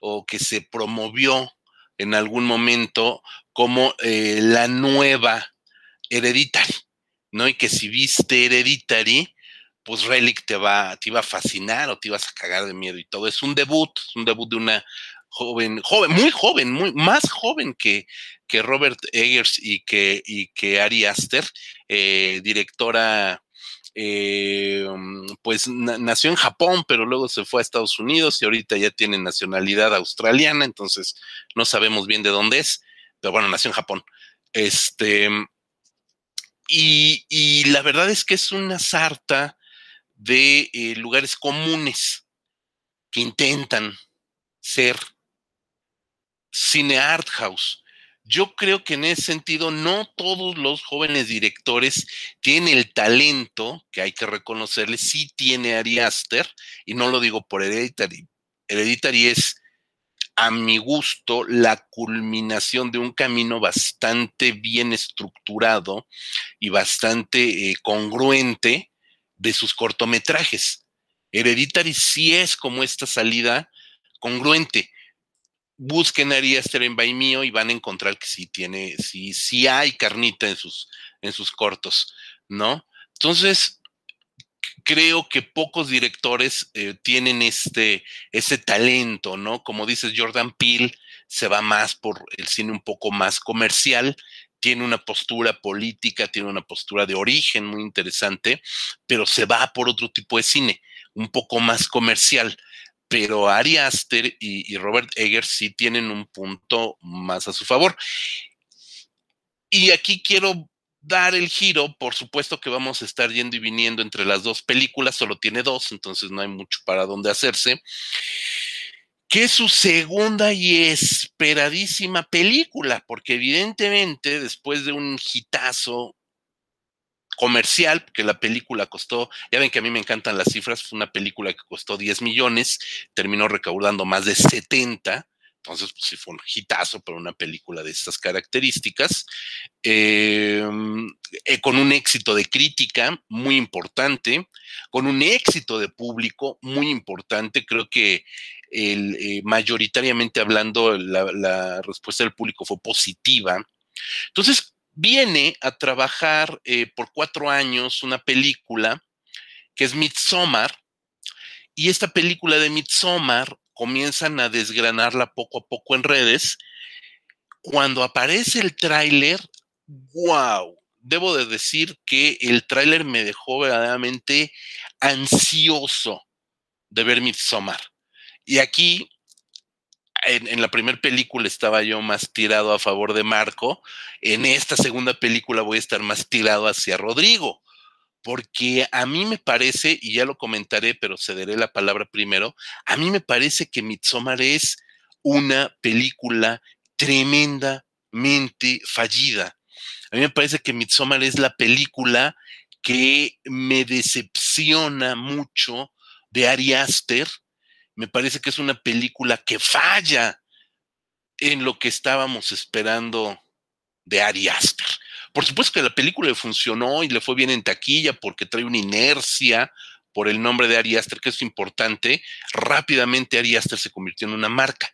o que se promovió en algún momento como eh, la nueva Hereditary, ¿no? Y que si viste Hereditary, pues Relic te va, te iba a fascinar o te ibas a cagar de miedo y todo. Es un debut, es un debut de una joven, joven, muy joven, muy más joven que, que Robert Eggers y que, y que Ari Aster, eh, directora eh, pues nació en Japón, pero luego se fue a Estados Unidos y ahorita ya tiene nacionalidad australiana, entonces no sabemos bien de dónde es, pero bueno, nació en Japón. Este, y, la verdad es que es una sarta de eh, lugares comunes que intentan ser cine art house. Yo creo que en ese sentido no todos los jóvenes directores tienen el talento que hay que reconocerle, sí tiene Ari Aster, y no lo digo por Hereditary. Hereditary es, a mi gusto, la culminación de un camino bastante bien estructurado y bastante eh, congruente de sus cortometrajes. Hereditary sí es como esta salida congruente busquen Ari Aster en Baimio y van a encontrar que sí tiene, sí, sí hay carnita en sus, en sus cortos, ¿no? Entonces, creo que pocos directores eh, tienen este, ese talento, ¿no? Como dices, Jordan Peele se va más por el cine un poco más comercial, tiene una postura política, tiene una postura de origen muy interesante, pero se va por otro tipo de cine, un poco más comercial pero Ari Aster y, Robert Eggers sí tienen un punto más a su favor. Y aquí quiero dar el giro, por supuesto que vamos a estar yendo y viniendo entre las dos películas, solo tiene dos, entonces no hay mucho para dónde hacerse que es su segunda y esperadísima película, porque evidentemente después de un hitazo comercial, que la película costó, ya ven que a mí me encantan las cifras, fue una película que costó 10 millones, terminó recaudando más de 70, entonces pues sí fue un hitazo para una película de estas características, em, eh, con un éxito de crítica muy importante, con un éxito de público muy importante, creo que eh, mayoritariamente hablando, la, respuesta del público fue positiva. Entonces, viene a trabajar eh, por cuatro años una película que es Midsommar, y esta película de Midsommar comienzan a desgranarla poco a poco en redes. Cuando aparece el tráiler, wow, debo de decir que el tráiler me dejó verdaderamente ansioso de ver Midsommar. Y aquí, en, la primera película estaba yo más tirado a favor de Marco, en esta segunda película voy a estar más tirado hacia Rodrigo, porque a mí me parece, y ya lo comentaré, pero cederé la palabra primero, a mí me parece que Midsommar es una película tremendamente fallida. A mí me parece que Midsommar es la película que me decepciona mucho de Ari Aster me parece que es una película que falla en lo que estábamos esperando de Ari Aster. Por supuesto que la película le funcionó y le fue bien en taquilla porque trae una inercia por el nombre de Ari Aster, que es importante. Rápidamente Ari Aster se convirtió en una marca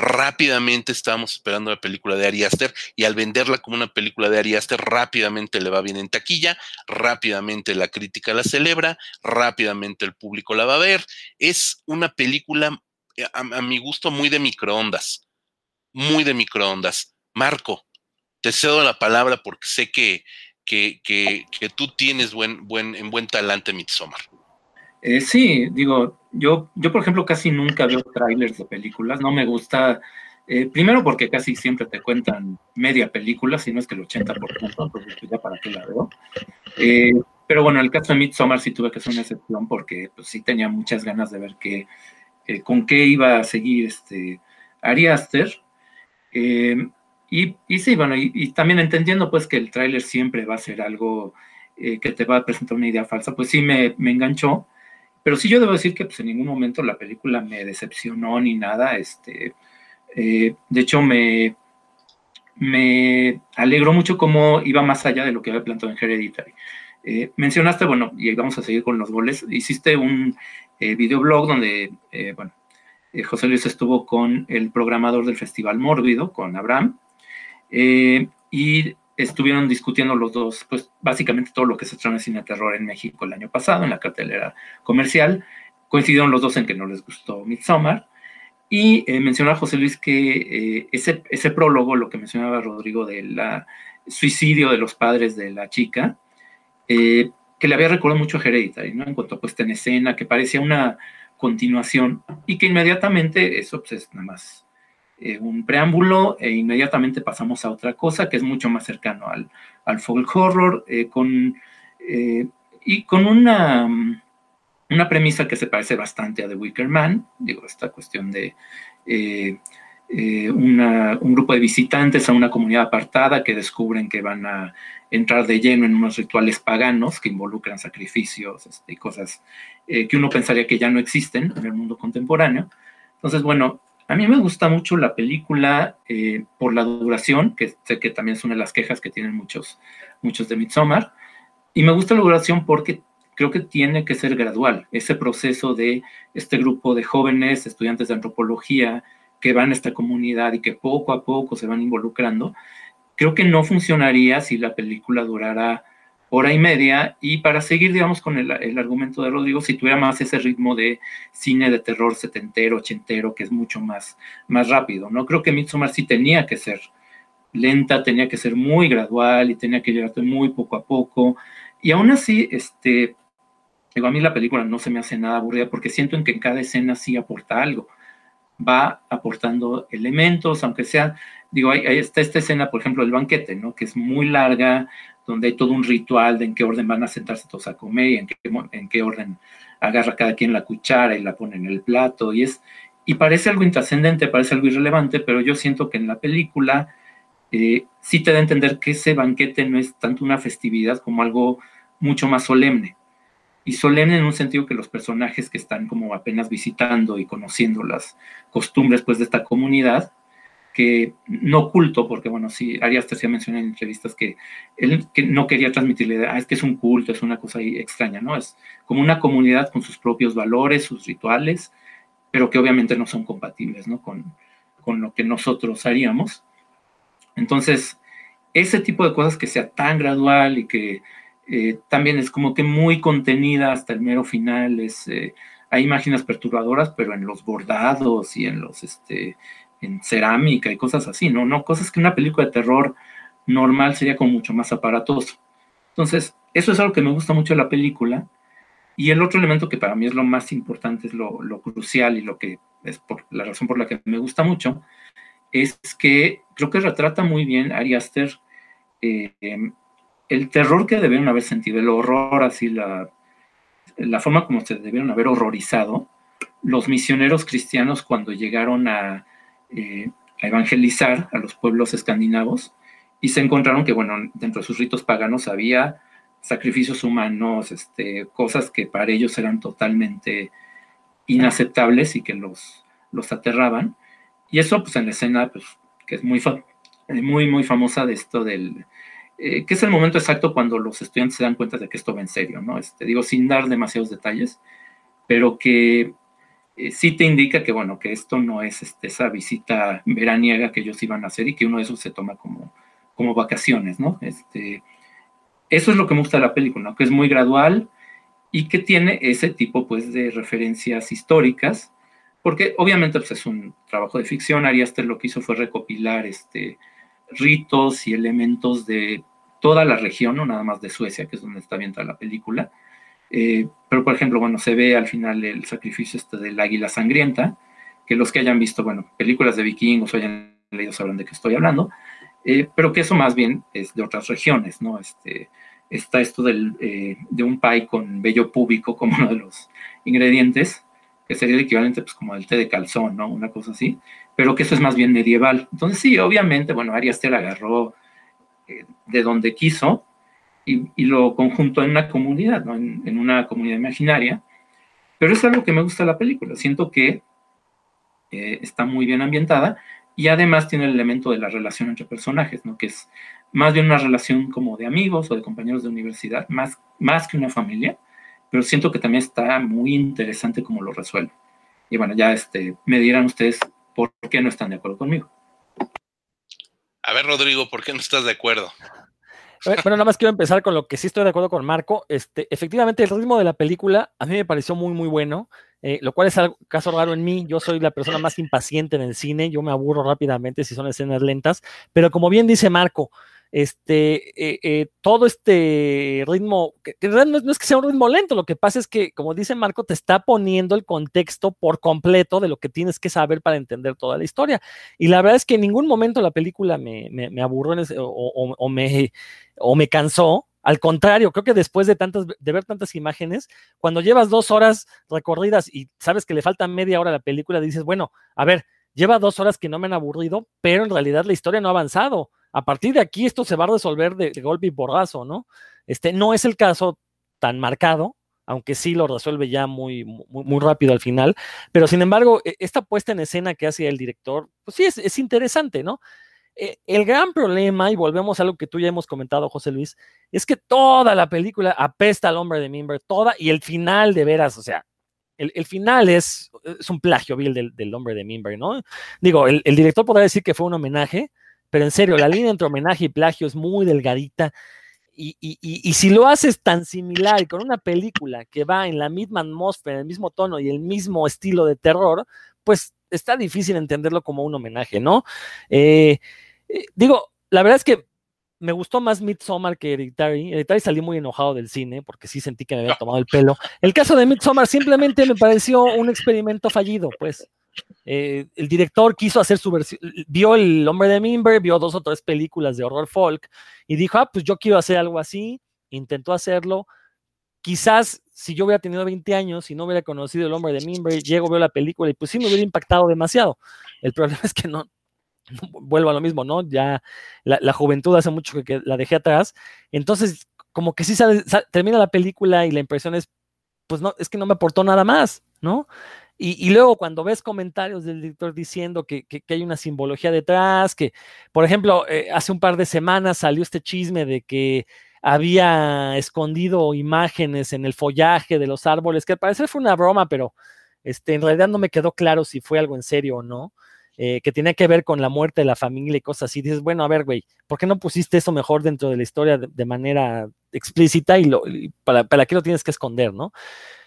rápidamente estábamos esperando la película de Ari Aster y al venderla como una película de Ari Aster rápidamente le va bien en taquilla, rápidamente la crítica la celebra, rápidamente el público la va a ver. Es una película eh, a, mi gusto muy de microondas, muy de microondas. Marco, te cedo la palabra porque sé que, que, que, tú tienes buen, buen, en buen talante Midsommar. Eh, sí, digo, yo, yo por ejemplo casi nunca veo trailers de películas, no me gusta, eh, primero porque casi siempre te cuentan media película, si no es que el 80%, entonces pues ya para qué la veo. Eh, pero bueno, en el caso de Midsommar sí tuve que hacer una excepción porque pues, sí tenía muchas ganas de ver qué, con qué iba a seguir este Ari Aster. y, y, sí, bueno, y, también entendiendo pues que el tráiler siempre va a ser algo que te va a presentar una idea falsa, pues sí me, me enganchó. Pero sí yo debo decir que pues, en ningún momento la película me decepcionó ni nada. Este, eh, de hecho, me, me alegró mucho cómo iba más allá de lo que había planteado en Hereditary. Eh, mencionaste, bueno, y vamos a seguir con los goles, hiciste un eh, videoblog donde, bueno, José Luis estuvo con el programador del Festival Mórbido, con Abraham, y estuvieron discutiendo los dos, pues básicamente todo lo que se estrenó en cine terror en México el año pasado, en la cartelera comercial. Coincidieron los dos en que no les gustó Midsommar. Y eh, mencionó a José Luis que eh, ese, ese prólogo, lo que mencionaba Rodrigo del suicidio de los padres de la chica, eh, que le había recordado mucho a Hereditary, ¿no? En cuanto a puesta en escena, que parecía una continuación y que inmediatamente, eso pues es nada más eh, un preámbulo e inmediatamente pasamos a otra cosa que es mucho más cercano al, al folk horror, eh, con, eh, y con una, una premisa que se parece bastante a The Wicker Man, digo, esta cuestión de un grupo de visitantes a una comunidad apartada que descubren que van a entrar de lleno en unos rituales paganos que involucran sacrificios este, y cosas que uno pensaría que ya no existen en el mundo contemporáneo. Entonces, bueno, a mí me gusta mucho la película eh, por la duración, que sé que también es una de las quejas que tienen muchos, muchos de Midsommar, y me gusta la duración porque creo que tiene que ser gradual, ese proceso de este grupo de jóvenes estudiantes de antropología que van a esta comunidad y que poco a poco se van involucrando, creo que no funcionaría si la película durara hora y media, y para seguir, digamos, con el, argumento de Rodrigo, si tuviera más ese ritmo de cine de terror setentero, ochentero, que es mucho más, más rápido, ¿no? Creo que Midsommar sí tenía que ser lenta, tenía que ser muy gradual y tenía que llevarte muy poco a poco, y aún así, este, digo, a mí la película no se me hace nada aburrida porque siento en que en cada escena sí aporta algo, va aportando elementos, aunque sea, digo, ahí, está esta escena, por ejemplo, del banquete, ¿no? Que es muy larga, donde hay todo un ritual de en qué orden van a sentarse todos a comer y en qué, en qué orden agarra cada quien la cuchara y la pone en el plato. Y, es, y parece algo intrascendente, parece algo irrelevante, pero yo siento que en la película eh, sí te da a entender que ese banquete no es tanto una festividad como algo mucho más solemne. Y solemne en un sentido que los personajes que están como apenas visitando y conociendo las costumbres pues, de esta comunidad, no oculto, porque bueno, sí, Arias Tercia menciona en entrevistas que él que no quería transmitirle, ah, es que es un culto, es una cosa ahí extraña, ¿no? Es como una comunidad con sus propios valores, sus rituales, pero que obviamente no son compatibles, ¿no? Con, con lo que nosotros haríamos. Entonces, ese tipo de cosas que sea tan gradual y que eh, también es como que muy contenida hasta el mero final, es, eh, hay imágenes perturbadoras, pero en los bordados y en los, este, en cerámica y cosas así, ¿no? No, cosas que una película de terror normal sería como mucho más aparatoso. Entonces, eso es algo que me gusta mucho de la película. Y el otro elemento que para mí es lo más importante, es lo, crucial y lo que es la razón por la que me gusta mucho, es que creo que retrata muy bien Ari Aster eh, el terror que debieron haber sentido, el horror, así la, la forma como se debieron haber horrorizado los misioneros cristianos cuando llegaron a, eh, a evangelizar a los pueblos escandinavos y se encontraron que, bueno, dentro de sus ritos paganos había sacrificios humanos, este, cosas que para ellos eran totalmente inaceptables y que los, los aterraban. Y eso, pues en la escena, pues, que es muy, muy, muy famosa de esto del, eh, que es el momento exacto cuando los estudiantes se dan cuenta de que esto va en serio, ¿no? Este, digo, sin dar demasiados detalles, pero que eh, sí te indica que, bueno, que esto no es este, esa visita veraniega que ellos iban a hacer y que uno de esos se toma como, como vacaciones, ¿no? Este, eso es lo que me gusta de la película, ¿no? Que es muy gradual y que tiene ese tipo, pues, de referencias históricas, porque obviamente pues, es un trabajo de ficción, Ari lo que hizo fue recopilar este, ritos y elementos de toda la región, no nada más de Suecia, que es donde está viendo la película. Eh, pero, por ejemplo, bueno, se ve al final el sacrificio este del águila sangrienta, que los que hayan visto, bueno, películas de vikingos o hayan leído sabrán de qué estoy hablando, eh, pero que eso más bien es de otras regiones, ¿no? Este, está esto del, eh, de un pie con vello púbico como uno de los ingredientes, que sería el equivalente pues como el té de calzón, ¿no? Una cosa así, pero que eso es más bien medieval. Entonces sí, obviamente, bueno, Arias te la agarró de donde quiso y, lo conjuntó en una comunidad, ¿no? En, una comunidad imaginaria, pero es algo que me gusta la película. Siento que eh, está muy bien ambientada y además tiene el elemento de la relación entre personajes, ¿no? Que es más bien una relación como de amigos o de compañeros de universidad, más, más que una familia pero siento que también está muy interesante cómo lo resuelve. Y bueno, ya este, me dirán ustedes por qué no están de acuerdo conmigo. A ver, Rodrigo, ¿por qué no estás de acuerdo? Bueno, nada más quiero empezar con lo que sí estoy de acuerdo con Marco. Este, efectivamente, el ritmo de la película a mí me pareció muy, muy bueno, eh, lo cual es algo caso raro en mí. Yo soy la persona más impaciente en el cine, yo me aburro rápidamente si son escenas lentas, pero como bien dice Marco, este, eh, eh, todo este ritmo, que, no, no, es que sea un ritmo lento, lo que pasa es que, como dice Marco, te está poniendo el contexto por completo de lo que tienes que saber para entender toda la historia. Y la verdad es que en ningún momento la película me, me, aburrió o, me, o me cansó. Al contrario, creo que después de tantas, de ver tantas imágenes, cuando llevas dos horas recorridas y sabes que le falta media hora a la película, dices, bueno, a ver, lleva dos horas que no me han aburrido, pero en realidad la historia no ha avanzado a partir de aquí esto se va a resolver de, golpe y porrazo, ¿no? Este no es el caso tan marcado, aunque sí lo resuelve ya muy, muy, rápido al final, pero sin embargo, e, esta puesta en escena que hace el director, pues sí, es, interesante, ¿no? E, el gran problema, y volvemos a algo que tú ya hemos comentado, José Luis, es que toda la película apesta al hombre de Mimber, toda, y el final de veras, o sea, el, final es, es, un plagio vil del, hombre de Mimber, ¿no? Digo, el, el, director podrá decir que fue un homenaje, pero en serio, la línea entre homenaje y plagio es muy delgadita. Y, y, si lo haces tan similar con una película que va en la misma atmósfera, el mismo tono y el mismo estilo de terror, pues está difícil entenderlo como un homenaje, ¿no? Eh, eh, digo, la verdad es que me gustó más Midsommar que Hereditary. Hereditary salí muy enojado del cine porque sí sentí que me había tomado el pelo. El caso de Midsommar simplemente me pareció un experimento fallido, pues. Eh, el director quiso hacer su versión, vio El Hombre de Mimber, vio dos o tres películas de horror folk y dijo, ah, pues yo quiero hacer algo así, intentó hacerlo. Quizás si yo hubiera tenido 20 años y no hubiera conocido El Hombre de Mimber, llego, veo la película y pues sí me hubiera impactado demasiado. El problema es que no, vuelvo a lo mismo, ¿no? Ya la, juventud hace mucho que, la dejé atrás. Entonces, como que sí termina la película y la impresión es, pues no, es que no me aportó nada más, ¿no? Y, luego cuando ves comentarios del director diciendo que, hay una simbología detrás, que, por ejemplo, eh, hace un par de semanas salió este chisme de que había escondido imágenes en el follaje de los árboles, que al parecer fue una broma, pero este, en realidad no me quedó claro si fue algo en serio o no, eh, que tenía que ver con la muerte de la familia y cosas así. Dices, bueno, a ver, güey, ¿por qué no pusiste eso mejor dentro de la historia de, manera explícita y, lo, para, para qué lo tienes que esconder, no?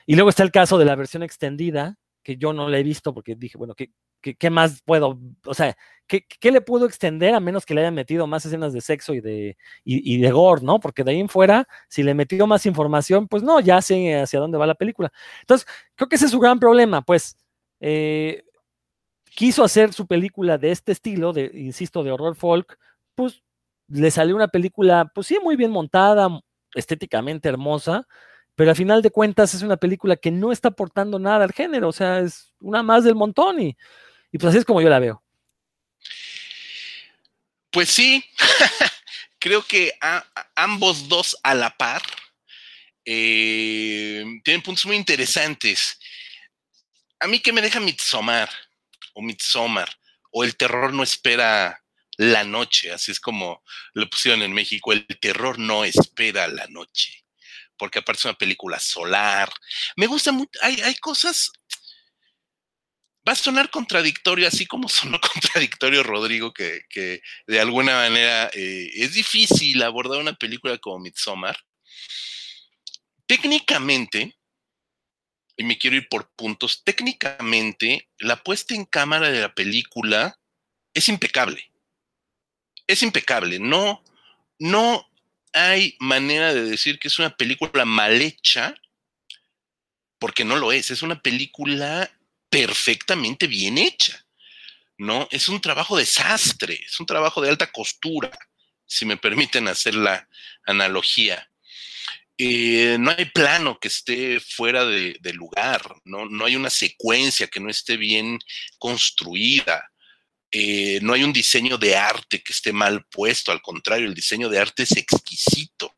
Y luego está el caso de la versión extendida, que yo no la he visto porque dije, bueno, ¿qué, qué, más puedo? O sea, ¿qué, ¿qué, le puedo extender a menos que le hayan metido más escenas de sexo y de, y, de gore, ¿no? Porque de ahí en fuera, si le metió más información, pues no, ya sé hacia dónde va la película. Entonces, creo que ese es su gran problema, pues. Eh, quiso hacer su película de este estilo, de, insisto, de horror folk, pues le salió una película, pues sí, muy bien montada, estéticamente hermosa, pero al final de cuentas es una película que no está aportando nada al género, o sea, es una más del montón y, pues así es como yo la veo. Pues sí, creo que ambos dos a la par eh, tienen puntos muy interesantes. A mí que me deja Midsommar o Midsommar o el terror no espera la noche, así es como lo pusieron en México, el terror no espera la noche porque aparte es una película solar. Me gusta mucho, hay, hay cosas, va a sonar contradictorio, así como sonó contradictorio Rodrigo, que, de alguna manera eh, es difícil abordar una película como Midsommar. Técnicamente, y me quiero ir por puntos, técnicamente la puesta en cámara de la película es impecable. Es impecable, no, no hay manera de decir que es una película mal hecha, porque no lo es, es una película perfectamente bien hecha, ¿no? Es un trabajo desastre, es un trabajo de alta costura, si me permiten hacer la analogía. Eh, no hay plano que esté fuera de, de lugar, ¿no? no hay una secuencia que no esté bien construida. Eh, no hay un diseño de arte que esté mal puesto, al contrario, el diseño de arte es exquisito.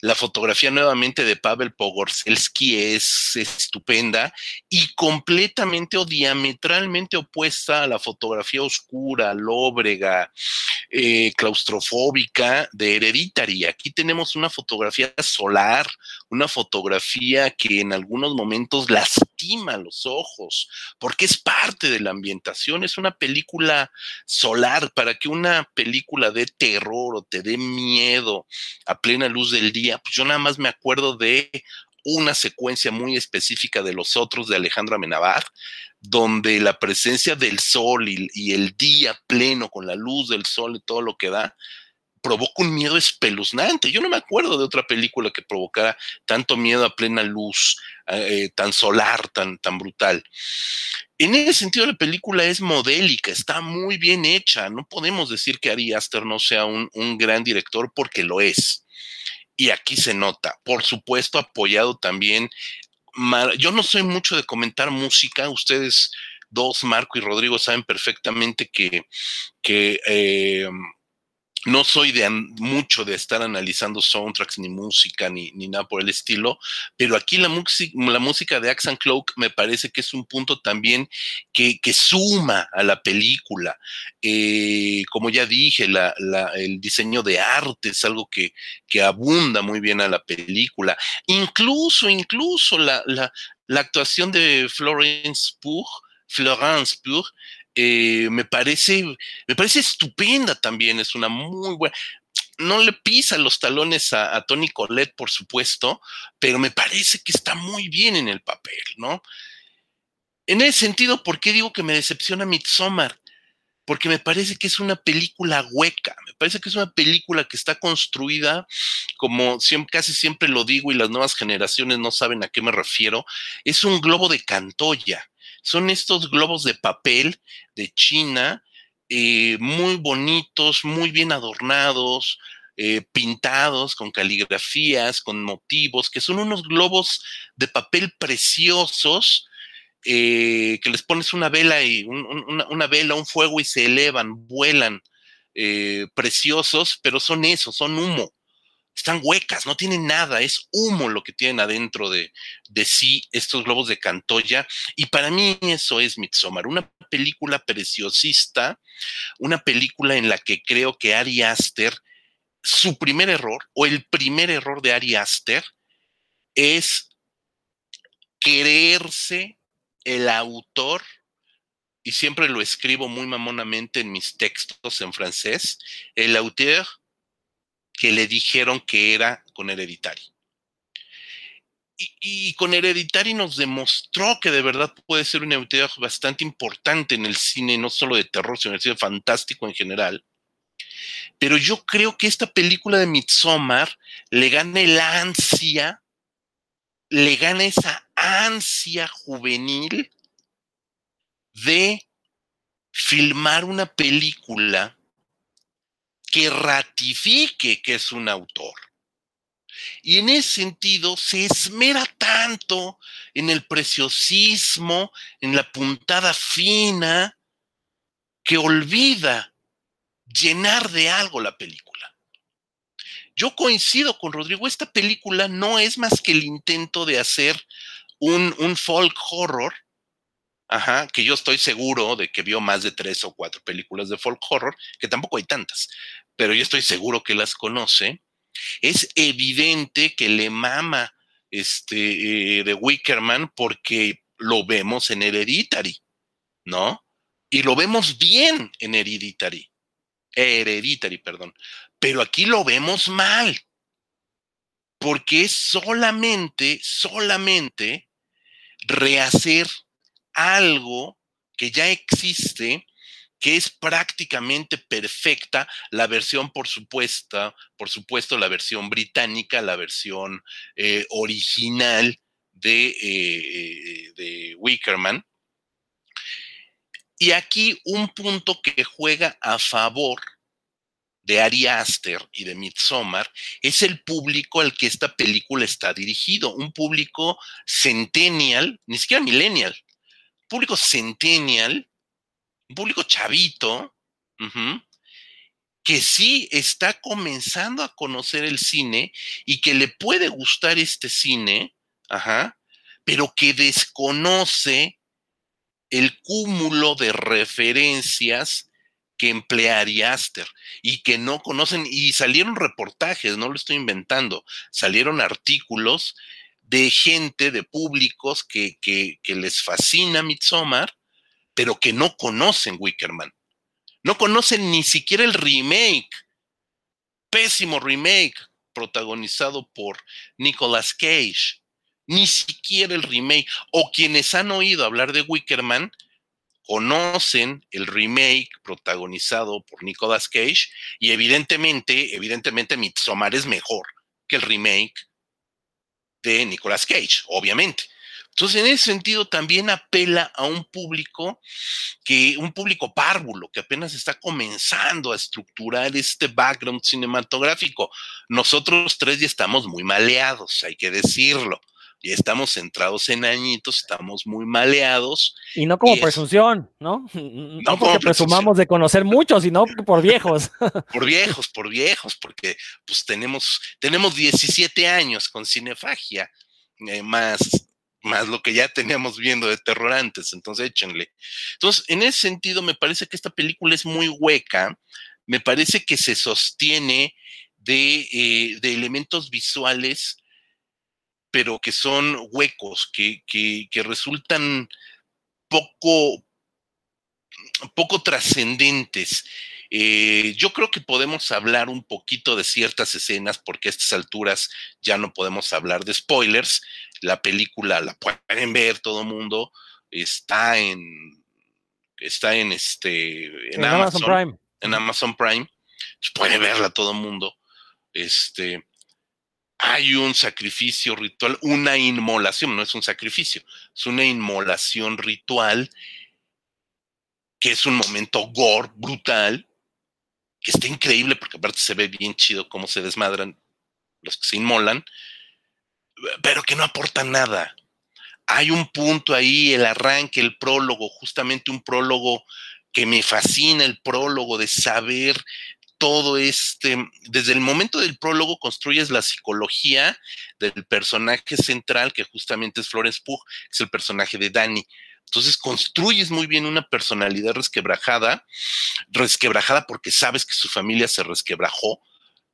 La fotografía nuevamente de Pavel Pogorzelski es estupenda y completamente o diametralmente opuesta a la fotografía oscura, lóbrega, eh, claustrofóbica de Hereditary. Aquí tenemos una fotografía solar, una fotografía que en algunos momentos lastima los ojos, porque es parte de la ambientación, es una película solar, para que una película de terror o te dé miedo a plena luz del día, pues yo nada más me acuerdo de una secuencia muy específica de los otros de Alejandro Amenabar, donde la presencia del sol y, el día pleno con la luz del sol y todo lo que da, provoca un miedo espeluznante. Yo no me acuerdo de otra película que provocara tanto miedo a plena luz, eh, tan solar, tan, tan brutal. En ese sentido, la película es modélica, está muy bien hecha. No podemos decir que Ari Aster no sea un, un gran director porque lo es y aquí se nota. Por supuesto, apoyado también. Yo no soy mucho de comentar música, ustedes dos, Marco y Rodrigo, saben perfectamente que, que eh, no soy de mucho de estar analizando soundtracks ni música ni, nada por el estilo, pero aquí la, la música de Axan Cloak me parece que es un punto también que, suma a la película. Eh, como ya dije, el diseño de arte es algo que, abunda muy bien a la película. Incluso, incluso la, actuación de Florence Pugh, Florence Pugh, eh, me parece, me parece estupenda también, es una muy buena. No le pisa los talones a, Tony Colette, por supuesto, pero me parece que está muy bien en el papel, ¿no? En ese sentido, ¿por qué digo que me decepciona Midsommar? Porque me parece que es una película hueca, me parece que es una película que está construida, como casi siempre lo digo y las nuevas generaciones no saben a qué me refiero, es un globo de Cantoya son estos globos de papel de China, eh, muy bonitos, muy bien adornados, eh, pintados con caligrafías, con motivos, que son unos globos de papel preciosos, eh, que les pones una vela y una, una, vela, un fuego y se elevan, vuelan, preciosos, pero son eso, son humo están huecas, no tienen nada, es humo lo que tienen adentro de, sí estos globos de Cantoya. Y para mí eso es Midsommar, una película preciosista, una película en la que creo que Ari Aster, su primer error o el primer error de Ari Aster es creerse el autor y siempre lo escribo muy mamonamente en mis textos en francés, el auteur que le dijeron que era con Hereditary. Y, con Hereditary nos demostró que de verdad puede ser un autor bastante importante en el cine, no solo de terror, sino en el cine fantástico en general. Pero yo creo que esta película de Midsommar le gana el ansia, le gana esa ansia juvenil de filmar una película que ratifique que es un autor. Y en ese sentido se esmera tanto en el preciosismo, en la puntada fina, que olvida llenar de algo la película. Yo coincido con Rodrigo, esta película no es más que el intento de hacer un, un folk horror que yo estoy seguro de que vio más de tres o cuatro películas de folk horror, que tampoco hay tantas, pero yo estoy seguro que las conoce. Es evidente que le mama este eh, de Wickerman porque lo vemos en Hereditary, ¿no? Y lo vemos bien en Hereditary. Hereditary, perdón. Pero aquí lo vemos mal. Porque es solamente, solamente rehacer algo que ya existe, que es prácticamente perfecta, la versión, por supuesto, por supuesto, la versión británica, la versión eh, original de, eh, de Wickerman. Y aquí un punto que juega a favor de Ari Aster y de Midsommar es el público al que esta película está dirigido, un público centennial, ni siquiera millennial, público centennial, un público chavito, que sí está comenzando a conocer el cine y que le puede gustar este cine, pero que desconoce el cúmulo de referencias que emplea Aster y que no conocen, y salieron reportajes, no lo estoy inventando, salieron artículos de gente, de públicos que, les fascina Midsommar, pero que no conocen Wickerman. No conocen ni siquiera el remake. Pésimo remake protagonizado por Nicolas Cage. Ni siquiera el remake. O quienes han oído hablar de Wickerman conocen el remake protagonizado por Nicolas Cage y evidentemente, evidentemente Midsommar es mejor que el remake de Nicolas Cage, obviamente. Entonces, en ese sentido, también apela a un público que, un público párvulo, que apenas está comenzando a estructurar este background cinematográfico. Nosotros tres ya estamos muy maleados, hay que decirlo. Ya estamos centrados en añitos, estamos muy maleados. Y no como presunción, ¿no? No, porque presumamos de conocer mucho, sino por viejos. Por viejos, por viejos, porque pues tenemos, tenemos 17 años con cinefagia, eh, más, más lo que ya teníamos viendo de terror antes, entonces échenle. Entonces, en ese sentido, me parece que esta película es muy hueca, me parece que se sostiene de, eh, de elementos visuales pero que son huecos, que, resultan poco, poco trascendentes. Eh, yo creo que podemos hablar un poquito de ciertas escenas porque a estas alturas ya no podemos hablar de spoilers. La película la pueden ver todo el mundo. Está en está en este en, Amazon, Prime. En Amazon Prime. Puede verla todo el mundo. Este, hay un sacrificio ritual, una inmolación, no es un sacrificio, es una inmolación ritual que es un momento gore, brutal, que está increíble porque aparte se ve bien chido cómo se desmadran los que se inmolan, pero que no aporta nada. Hay un punto ahí, el arranque, el prólogo, justamente un prólogo que me fascina, el prólogo de saber todo este, desde el momento del prólogo construyes la psicología del personaje central, que justamente es Florence Pugh, es el personaje de Danny. Entonces construyes muy bien una personalidad resquebrajada, resquebrajada porque sabes que su familia se resquebrajó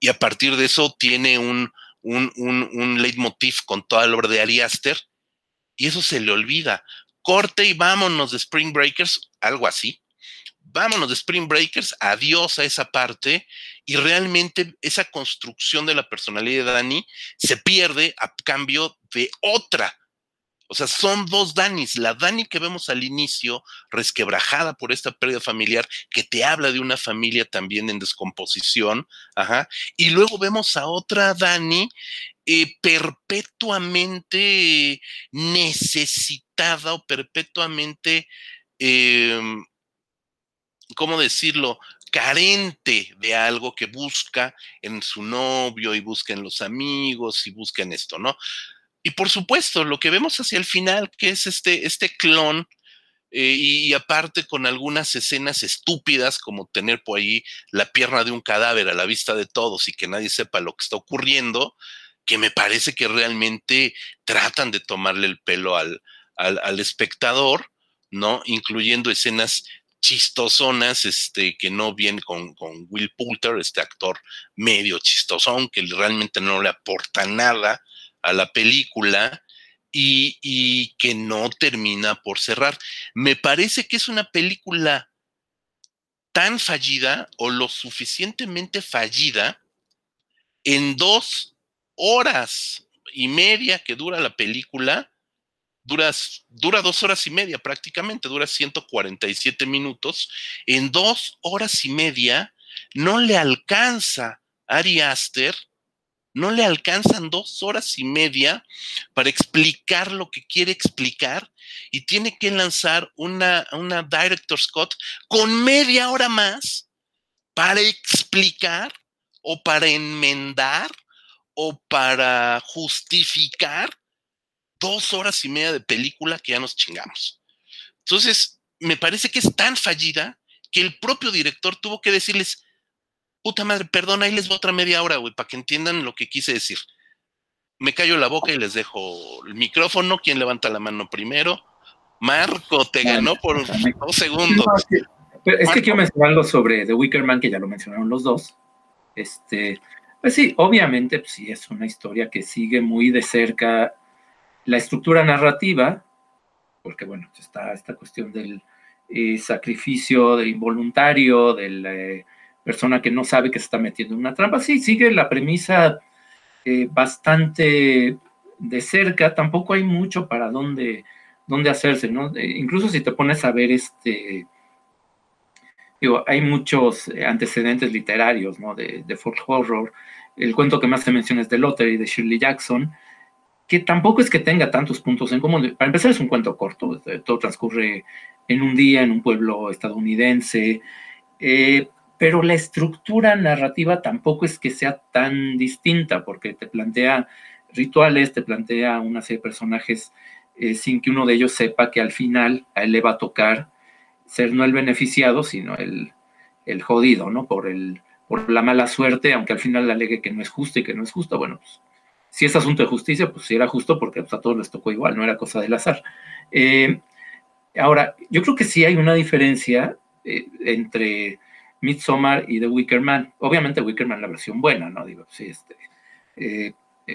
y a partir de eso tiene un, un, un, un leitmotiv con toda la obra de Ari Aster y eso se le olvida. Corte y vámonos de Spring Breakers, algo así vámonos de Spring Breakers, adiós a esa parte, y realmente esa construcción de la personalidad de Dani se pierde a cambio de otra. O sea, son dos Danis. La Dani que vemos al inicio, resquebrajada por esta pérdida familiar, que te habla de una familia también en descomposición, ajá. Y luego vemos a otra Dani eh, perpetuamente necesitada o perpetuamente em, ¿cómo decirlo? carente de algo que busca en su novio y busca en los amigos y busca en esto, ¿no? Y por supuesto, lo que vemos hacia el final, que es este, este clon, eh, y, aparte con algunas escenas estúpidas, como tener por ahí la pierna de un cadáver a la vista de todos y que nadie sepa lo que está ocurriendo, que me parece que realmente tratan de tomarle el pelo al, al, espectador, ¿no? Incluyendo escenas chistosonas, este, que no vienen con, con, Will Poulter, este actor medio chistosón, que realmente no le aporta nada a la película y, y que no termina por cerrar. Me parece que es una película tan fallida o lo suficientemente fallida en dos horas y media que dura la película, dura dos horas y media prácticamente, dura 147 minutos. En dos horas y media no le alcanza a Ari Aster, no le alcanzan dos horas y media para explicar lo que quiere explicar y tiene que lanzar una, una Director Scott con media hora más para explicar o para enmendar o para justificar dos horas y media de película que ya nos chingamos. Entonces, me parece que es tan fallida que el propio director tuvo que decirles, puta madre, perdón, ahí les voy otra media hora, güey, para que entiendan lo que quise decir. Me callo la boca y les dejo el micrófono. ¿Quién levanta la mano primero? Marco, te ganó por dos segundos. es que quiero mencionar algo sobre The Wicker Man, que ya lo mencionaron los dos. Este, pues sí, obviamente, pues sí, es una historia que sigue muy de cerca la estructura narrativa, porque bueno, está esta cuestión del eh, sacrificio, del involuntario, de la eh, persona que no sabe que se está metiendo en una trampa, sí, sigue la premisa eh, bastante de cerca, tampoco hay mucho para dónde, dónde hacerse, ¿no? incluso si te pones a ver este, digo, hay muchos antecedentes literarios, ¿no? De, de folk horror, el cuento que más se menciona es de Lottery, de Shirley Jackson, que tampoco es que tenga tantos puntos en común. Para empezar, es un cuento corto, todo transcurre en un día en un pueblo estadounidense, eh, pero la estructura narrativa tampoco es que sea tan distinta, porque te plantea rituales, te plantea una serie de personajes eh, sin que uno de ellos sepa que al final a él le va a tocar ser no el beneficiado, sino el, el jodido, ¿no? Por, el, por la mala suerte, aunque al final le alegue que no es justo y que no es justo, bueno, pues si es asunto de justicia, pues sí era justo porque pues, a todos les tocó igual, no era cosa del azar. Eh, ahora, yo creo que sí hay una diferencia eh, entre Midsommar y The Wicker Man. Obviamente Wicker Man la versión buena, ¿no? Digo, sí, este, eh,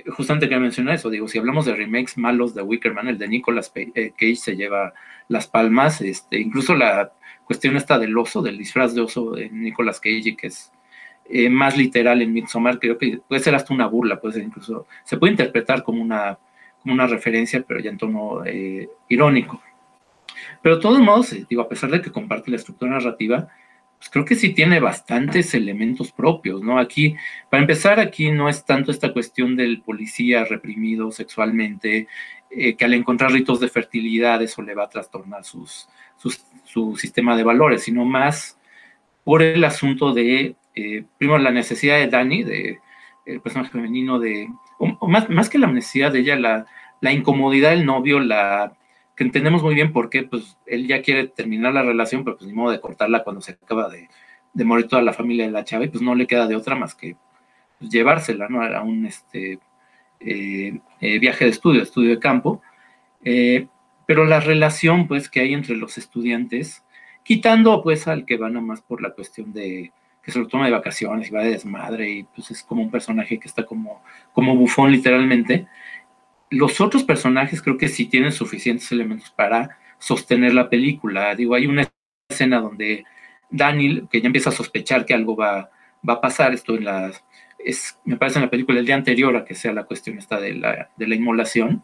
justamente que mencioné eso, digo, si hablamos de remakes malos de Wicker Man, el de Nicolas Cage se lleva las palmas, este, incluso la cuestión esta del oso, del disfraz de oso de Nicolas Cage, que es eh, más literal en Midsommar, creo que puede ser hasta una burla, puede ser incluso, se puede interpretar como una, como una referencia, pero ya en tono eh, irónico. Pero de todos modos, eh, digo, a pesar de que comparte la estructura narrativa, pues creo que sí tiene bastantes elementos propios, ¿no? Aquí, para empezar, aquí no es tanto esta cuestión del policía reprimido sexualmente, eh, que al encontrar ritos de fertilidad eso le va a trastornar sus, su sistema de valores, sino más por el asunto de, eh, primero, la necesidad de Dani, de el personaje femenino, de, más, más que la necesidad de ella, la, la incomodidad del novio, la que entendemos muy bien por qué, pues él ya quiere terminar la relación, pero pues ni modo de cortarla cuando se acaba de, de morir toda la familia de la chava, y pues no le queda de otra más que pues, llevársela, ¿no? A un este, eh, eh, viaje de estudio, estudio de campo. Eh, pero la relación, pues, que hay entre los estudiantes, quitando, pues, al que va nada más por la cuestión de que se lo toma de vacaciones y va de desmadre, y pues es como un personaje que está como, como bufón literalmente, los otros personajes creo que sí tienen suficientes elementos para sostener la película. Digo, hay una escena donde Daniel, que ya empieza a sospechar que algo va, va a pasar, esto en la, es, me parece en la película el día anterior a que sea la cuestión esta de la, de la inmolación,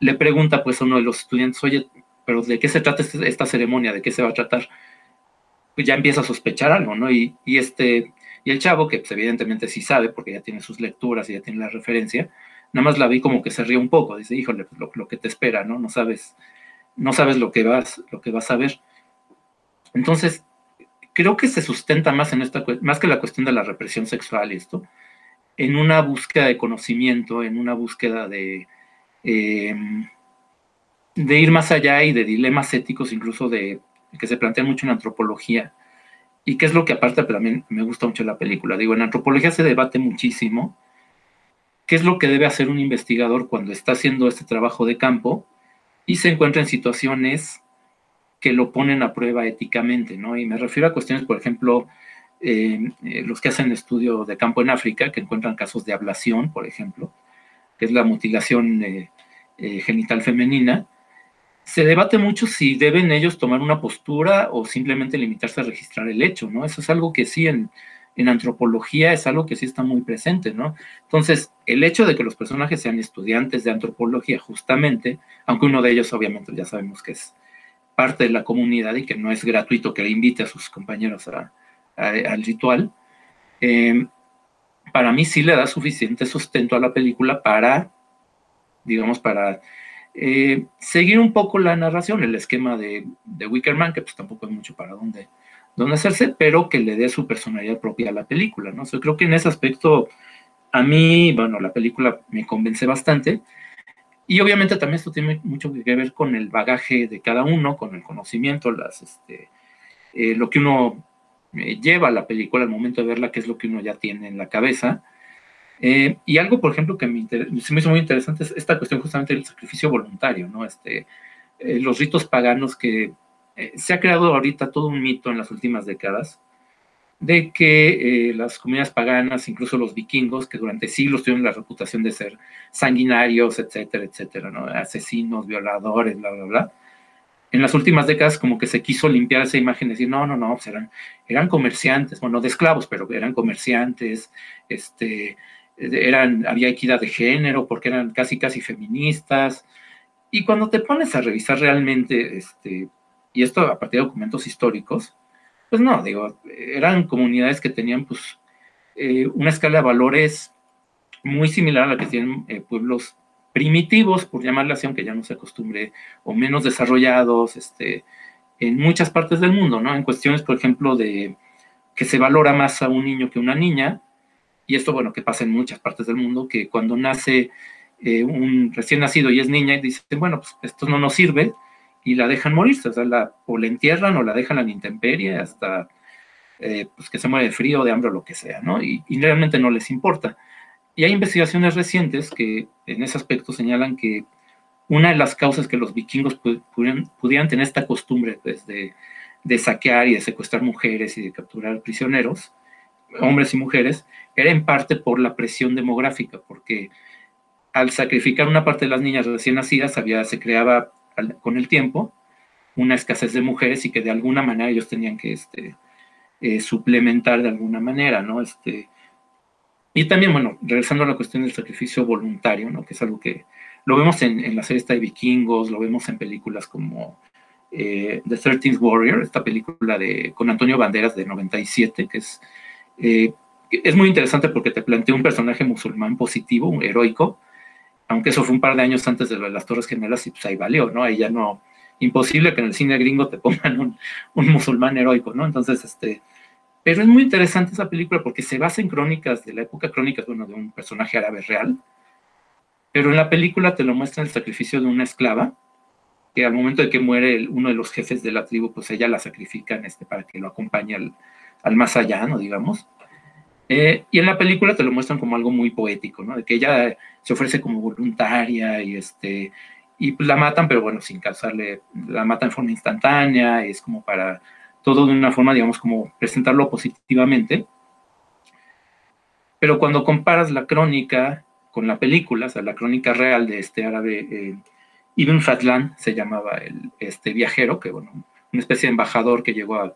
le pregunta pues a uno de los estudiantes, oye, pero ¿de qué se trata este, esta ceremonia? ¿De qué se va a tratar? Pues ya empieza a sospechar algo, ¿no? Y, este, y el chavo, que pues, evidentemente sí sabe, porque ya tiene sus lecturas y ya tiene la referencia, nada más la vi como que se ríe un poco, dice, híjole, pues, lo, lo, que te espera, ¿no? No sabes, no sabes lo que vas, lo que vas a ver. Entonces, creo que se sustenta más en esta, más que la cuestión de la represión sexual y esto, en una búsqueda de conocimiento, en una búsqueda de, eh, de ir más allá y de dilemas éticos, incluso de que se plantean mucho en antropología, y que es lo que aparte también me gusta mucho la película. Digo, en antropología se debate muchísimo qué es lo que debe hacer un investigador cuando está haciendo este trabajo de campo y se encuentra en situaciones que lo ponen a prueba éticamente, ¿no? Y me refiero a cuestiones, por ejemplo, eh, eh, los que hacen estudio de campo en África, que encuentran casos de ablación, por ejemplo, que es la mutilación eh, genital femenina, se debate mucho si deben ellos tomar una postura o simplemente limitarse a registrar el hecho, ¿no? Eso es algo que sí en, en antropología es algo que sí está muy presente, ¿no? Entonces, el hecho de que los personajes sean estudiantes de antropología, justamente, aunque uno de ellos obviamente ya sabemos que es parte de la comunidad y que no es gratuito que le invite a sus compañeros al ritual, eh, para mí sí le da suficiente sustento a la película para, digamos, para eh, seguir un poco la narración, el esquema de, de Wickerman, que pues tampoco hay mucho para dónde dónde hacerse, pero que le dé su personalidad propia a la película, ¿no? Yo creo que en ese aspecto, a mí, bueno, la película me convence bastante. Y obviamente también esto tiene mucho que ver con el bagaje de cada uno, con el conocimiento, las, este, eh, lo que uno eh, lleva a la película al momento de verla, que es lo que uno ya tiene en la cabeza. Eh, y algo, por ejemplo, que me, se me hizo muy interesante es esta cuestión justamente del sacrificio voluntario, ¿no? Este, los ritos paganos que eh, se ha creado ahorita todo un mito en las últimas décadas de que eh, las comunidades paganas, incluso los vikingos, que durante siglos tuvieron la reputación de ser sanguinarios, etcétera, etcétera, ¿no? asesinos, violadores, bla, bla, bla, en las últimas décadas como que se quiso limpiar esa imagen y decir, no, no, no, pues eran, eran comerciantes, bueno, de esclavos, pero eran comerciantes, este, eran, había equidad de género, porque eran casi, casi feministas, y cuando te pones a revisar realmente, este, y esto a partir de documentos históricos, pues no, digo, eran comunidades que tenían pues eh, una escala de valores muy similar a la que tienen eh, pueblos primitivos, por llamarla así, aunque ya no se acostumbre, o menos desarrollados, este, en muchas partes del mundo, ¿no? En cuestiones, por ejemplo, de que se valora más a un niño que a una niña, y esto, bueno, que pasa en muchas partes del mundo, que cuando nace eh, un recién nacido y es niña, y dicen, bueno, pues esto no nos sirve, y la dejan morirse, o sea, la, o la entierran o la dejan a la intemperie hasta eh, pues que se muere de frío, de hambre o lo que sea, ¿no? Y, realmente no les importa. Y hay investigaciones recientes que en ese aspecto señalan que una de las causas que los vikingos pudieran, pudieran tener esta costumbre pues, de, de, saquear y de secuestrar mujeres y de capturar prisioneros, hombres y mujeres, era en parte por la presión demográfica, porque al sacrificar una parte de las niñas recién nacidas había, se creaba con el tiempo una escasez de mujeres y que de alguna manera ellos tenían que este, eh, suplementar de alguna manera, ¿no? Este, y también, bueno, regresando a la cuestión del sacrificio voluntario, ¿no? Que es algo que lo vemos en, en la serie esta de vikingos, lo vemos en películas como The 13th Warrior, esta película de, con Antonio Banderas de 97, que es, es muy interesante porque te plantea un personaje musulmán positivo, un heroico, aunque eso fue un par de años antes de las Torres Gemelas y pues ahí valió, ¿no? Ahí ya no, imposible que en el cine gringo te pongan un, un musulmán heroico, ¿no? Entonces, este, pero es muy interesante esa película porque se basa en crónicas de la época, crónicas, bueno, de un personaje árabe real, pero en la película te lo muestra el sacrificio de una esclava, que al momento de que muere uno de los jefes de la tribu, pues ella la sacrifican este, para que lo acompañe al, al más allá, ¿no? Digamos. Eh, y en la película te lo muestran como algo muy poético, ¿no? De que ella se ofrece como voluntaria y este y la matan, pero bueno, sin causarle, la matan en forma instantánea, es como para todo de una forma, digamos, como presentarlo positivamente. Pero cuando comparas la crónica con la película, o sea, la crónica real de este árabe, eh, Ibn Fadlan se llamaba el, este viajero, que bueno, una especie de embajador que llegó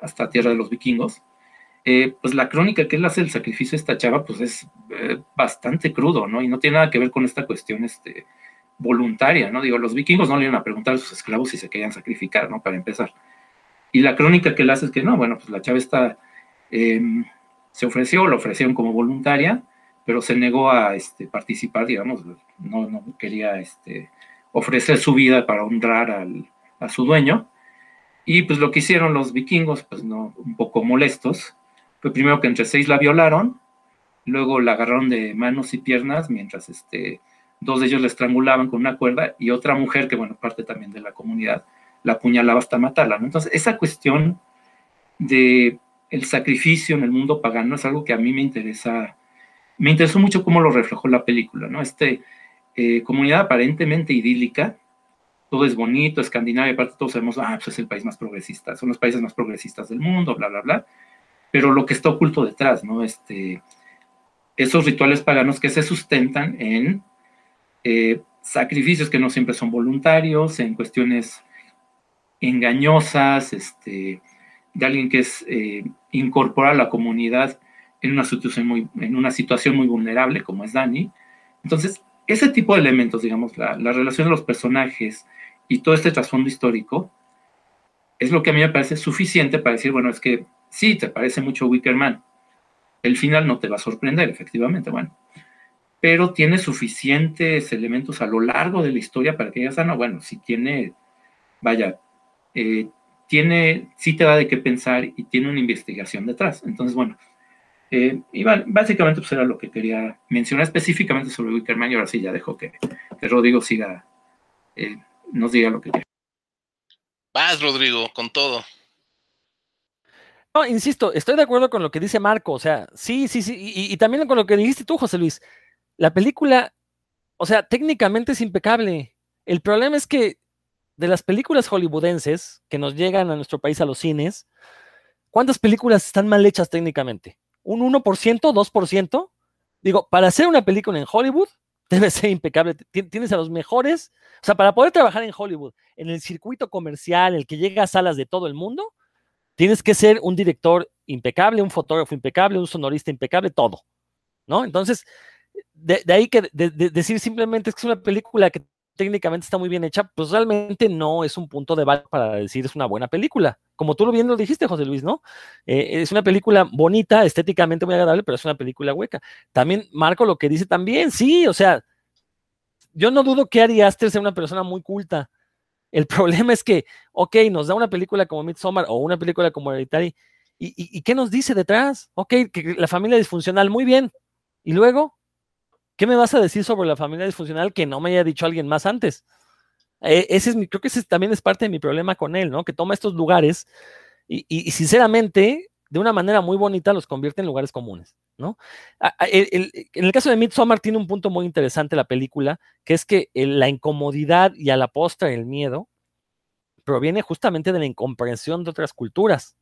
hasta tierra de los vikingos, eh, pues la crónica que él hace el sacrificio de esta chava, pues es eh, bastante crudo, ¿no? Y no tiene nada que ver con esta cuestión este, voluntaria, ¿no? Digo, los vikingos no le iban a preguntar a sus esclavos si se querían sacrificar, ¿no? Para empezar. Y la crónica que él hace es que no, bueno, pues la chava está, em, se ofreció, lo ofrecieron como voluntaria, pero se negó a este, participar, digamos, no, no quería este, ofrecer su vida para honrar al, a su dueño. Y pues lo que hicieron los vikingos, pues no, un poco molestos, fue primero que entre seis la violaron, luego la agarraron de manos y piernas mientras este, dos de ellos la estrangulaban con una cuerda y otra mujer, que bueno, parte también de la comunidad, la apuñalaba hasta matarla. Entonces, esa cuestión de sacrificio en el mundo pagano es algo que a mí me interesa, me interesó mucho cómo lo reflejó la película, ¿no? Este, eh, comunidad aparentemente idílica, todo es bonito, Escandinavia, aparte todos sabemos, ah, pues es el país más progresista, son los países más progresistas del mundo, bla, bla, bla, pero lo que está oculto detrás, ¿no? Este, esos rituales paganos que se sustentan en eh, sacrificios que no siempre son voluntarios, en cuestiones engañosas, este, de alguien que es eh, incorpora a la comunidad en una, situación muy, en una situación muy vulnerable, como es Dani. Entonces, ese tipo de elementos, digamos, la relación de los personajes y todo este trasfondo histórico, es lo que a mí me parece suficiente para decir, bueno, es que sí, te parece mucho Wickerman. El final no te va a sorprender, efectivamente, bueno. Pero tiene suficientes elementos a lo largo de la historia para que digas, ah, no, bueno, si tiene, vaya, eh, tiene, sí te da de qué pensar y tiene una investigación detrás. Entonces, bueno, eh, y básicamente pues era lo que quería mencionar específicamente sobre Wickerman y ahora sí ya dejo que, Rodrigo siga, eh, nos diga lo que quiera. Vas, Rodrigo, con todo. No, insisto, estoy de acuerdo con lo que dice Marco, o sea, sí, sí, sí, y, también con lo que dijiste tú, José Luis. La película, o sea, técnicamente es impecable. El problema es que de las películas hollywoodenses que nos llegan a nuestro país a los cines, ¿cuántas películas están mal hechas técnicamente? ¿Un 1%, 2%? Digo, para hacer una película en Hollywood debe ser impecable. Tienes a los mejores, o sea, para poder trabajar en Hollywood, en el circuito comercial, el que llega a salas de todo el mundo, Tienes que ser un director impecable, un fotógrafo impecable, un sonorista impecable, todo, ¿no? Entonces, de, ahí que decir simplemente es que es una película que técnicamente está muy bien hecha, pues realmente no es un punto de valor para decir es una buena película. Como tú lo bien lo dijiste, José Luis, ¿no? Eh, es una película bonita, estéticamente muy agradable, pero es una película hueca. También Marco lo que dice también, sí, o sea, yo no dudo que Ari Aster sea una persona muy culta, el problema es que, ok, nos da una película como Midsommar o una película como Hereditary, ¿y, y, qué nos dice detrás? Ok, que la familia disfuncional, muy bien. ¿Y luego? ¿Qué me vas a decir sobre la familia disfuncional que no me haya dicho alguien más antes? E, ese es mi, creo que ese también es parte de mi problema con él, ¿no? Que toma estos lugares y, y, sinceramente, de una manera muy bonita, los convierte en lugares comunes, en el caso de Midsommar tiene un punto muy interesante la película, que es que la incomodidad y a la postra el miedo proviene justamente de la incomprensión de otras culturas.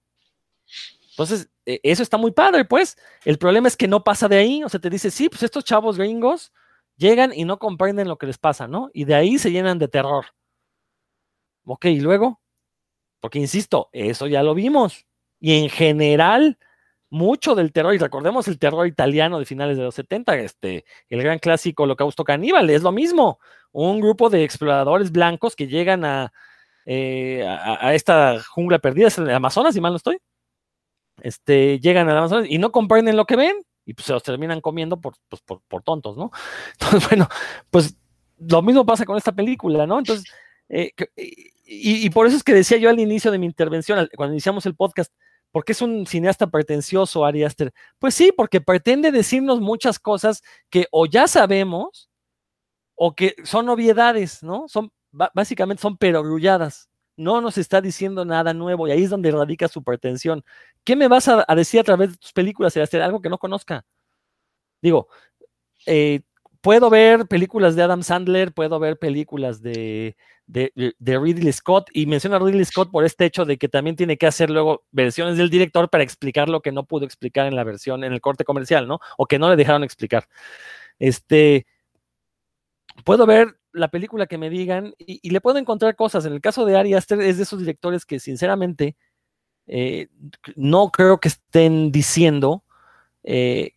Entonces, e, eso está muy padre, pues. El problema es que no pasa de ahí. O sea, te dice, sí, pues estos chavos gringos llegan y no comprenden lo que les pasa, ¿no? Y de ahí se llenan de terror. Ok, y luego, porque insisto, eso ya lo vimos. Y en general, mucho del terror, y recordemos el terror italiano de finales de los 70, este, el gran clásico Holocausto Caníbal, es lo mismo. Un grupo de exploradores blancos que llegan a, eh, a, esta jungla perdida, es en el Amazonas, si mal no estoy. Este, llegan al Amazonas y no comprenden lo que ven y pues se los terminan comiendo por, pues, por tontos, ¿no? Entonces, bueno, pues lo mismo pasa con esta película, ¿no? Entonces, eh, y, y, por eso es que decía yo al inicio de mi intervención, cuando iniciamos el podcast, ¿por qué es un cineasta pretencioso, Ari Aster? Pues sí, porque pretende decirnos muchas cosas que o ya sabemos o que son obviedades, ¿no? Son, básicamente son perogrulladas. No nos está diciendo nada nuevo y ahí es donde radica su pretensión. ¿Qué me vas a, decir a través de tus películas, Ari Aster? Algo que no conozca. Digo, eh, puedo ver películas de Adam Sandler, puedo ver películas de, de, Ridley Scott, y menciona a Ridley Scott por este hecho de que también tiene que hacer luego versiones del director para explicar lo que no pudo explicar en la versión, en el corte comercial, ¿no? O que no le dejaron explicar. Este, puedo ver la película que me digan y, le puedo encontrar cosas. En el caso de Ari Aster es de esos directores que sinceramente eh, no creo que estén diciendo, eh,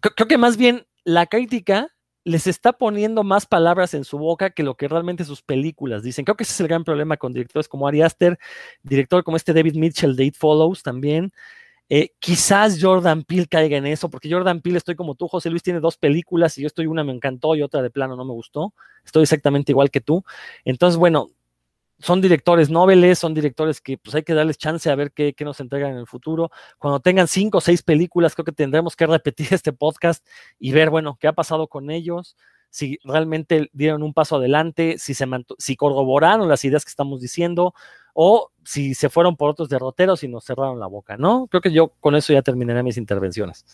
creo que más bien la crítica les está poniendo más palabras en su boca que lo que realmente sus películas dicen. Creo que ese es el gran problema con directores como Ari Aster, director como este David Mitchell de It Follows también. Eh, quizás Jordan Peele caiga en eso, porque Jordan Peele estoy como tú, José Luis tiene dos películas y yo estoy una me encantó y otra de plano no me gustó. Estoy exactamente igual que tú. Entonces, bueno, son directores nobles, son directores que pues hay que darles chance a ver qué, nos entregan en el futuro. Cuando tengan cinco o seis películas, creo que tendremos que repetir este podcast y ver, bueno, qué ha pasado con ellos, si realmente dieron un paso adelante, si, se si corroboraron las ideas que estamos diciendo o si se fueron por otros derroteros y nos cerraron la boca, ¿no? Creo que yo con eso ya terminaré mis intervenciones.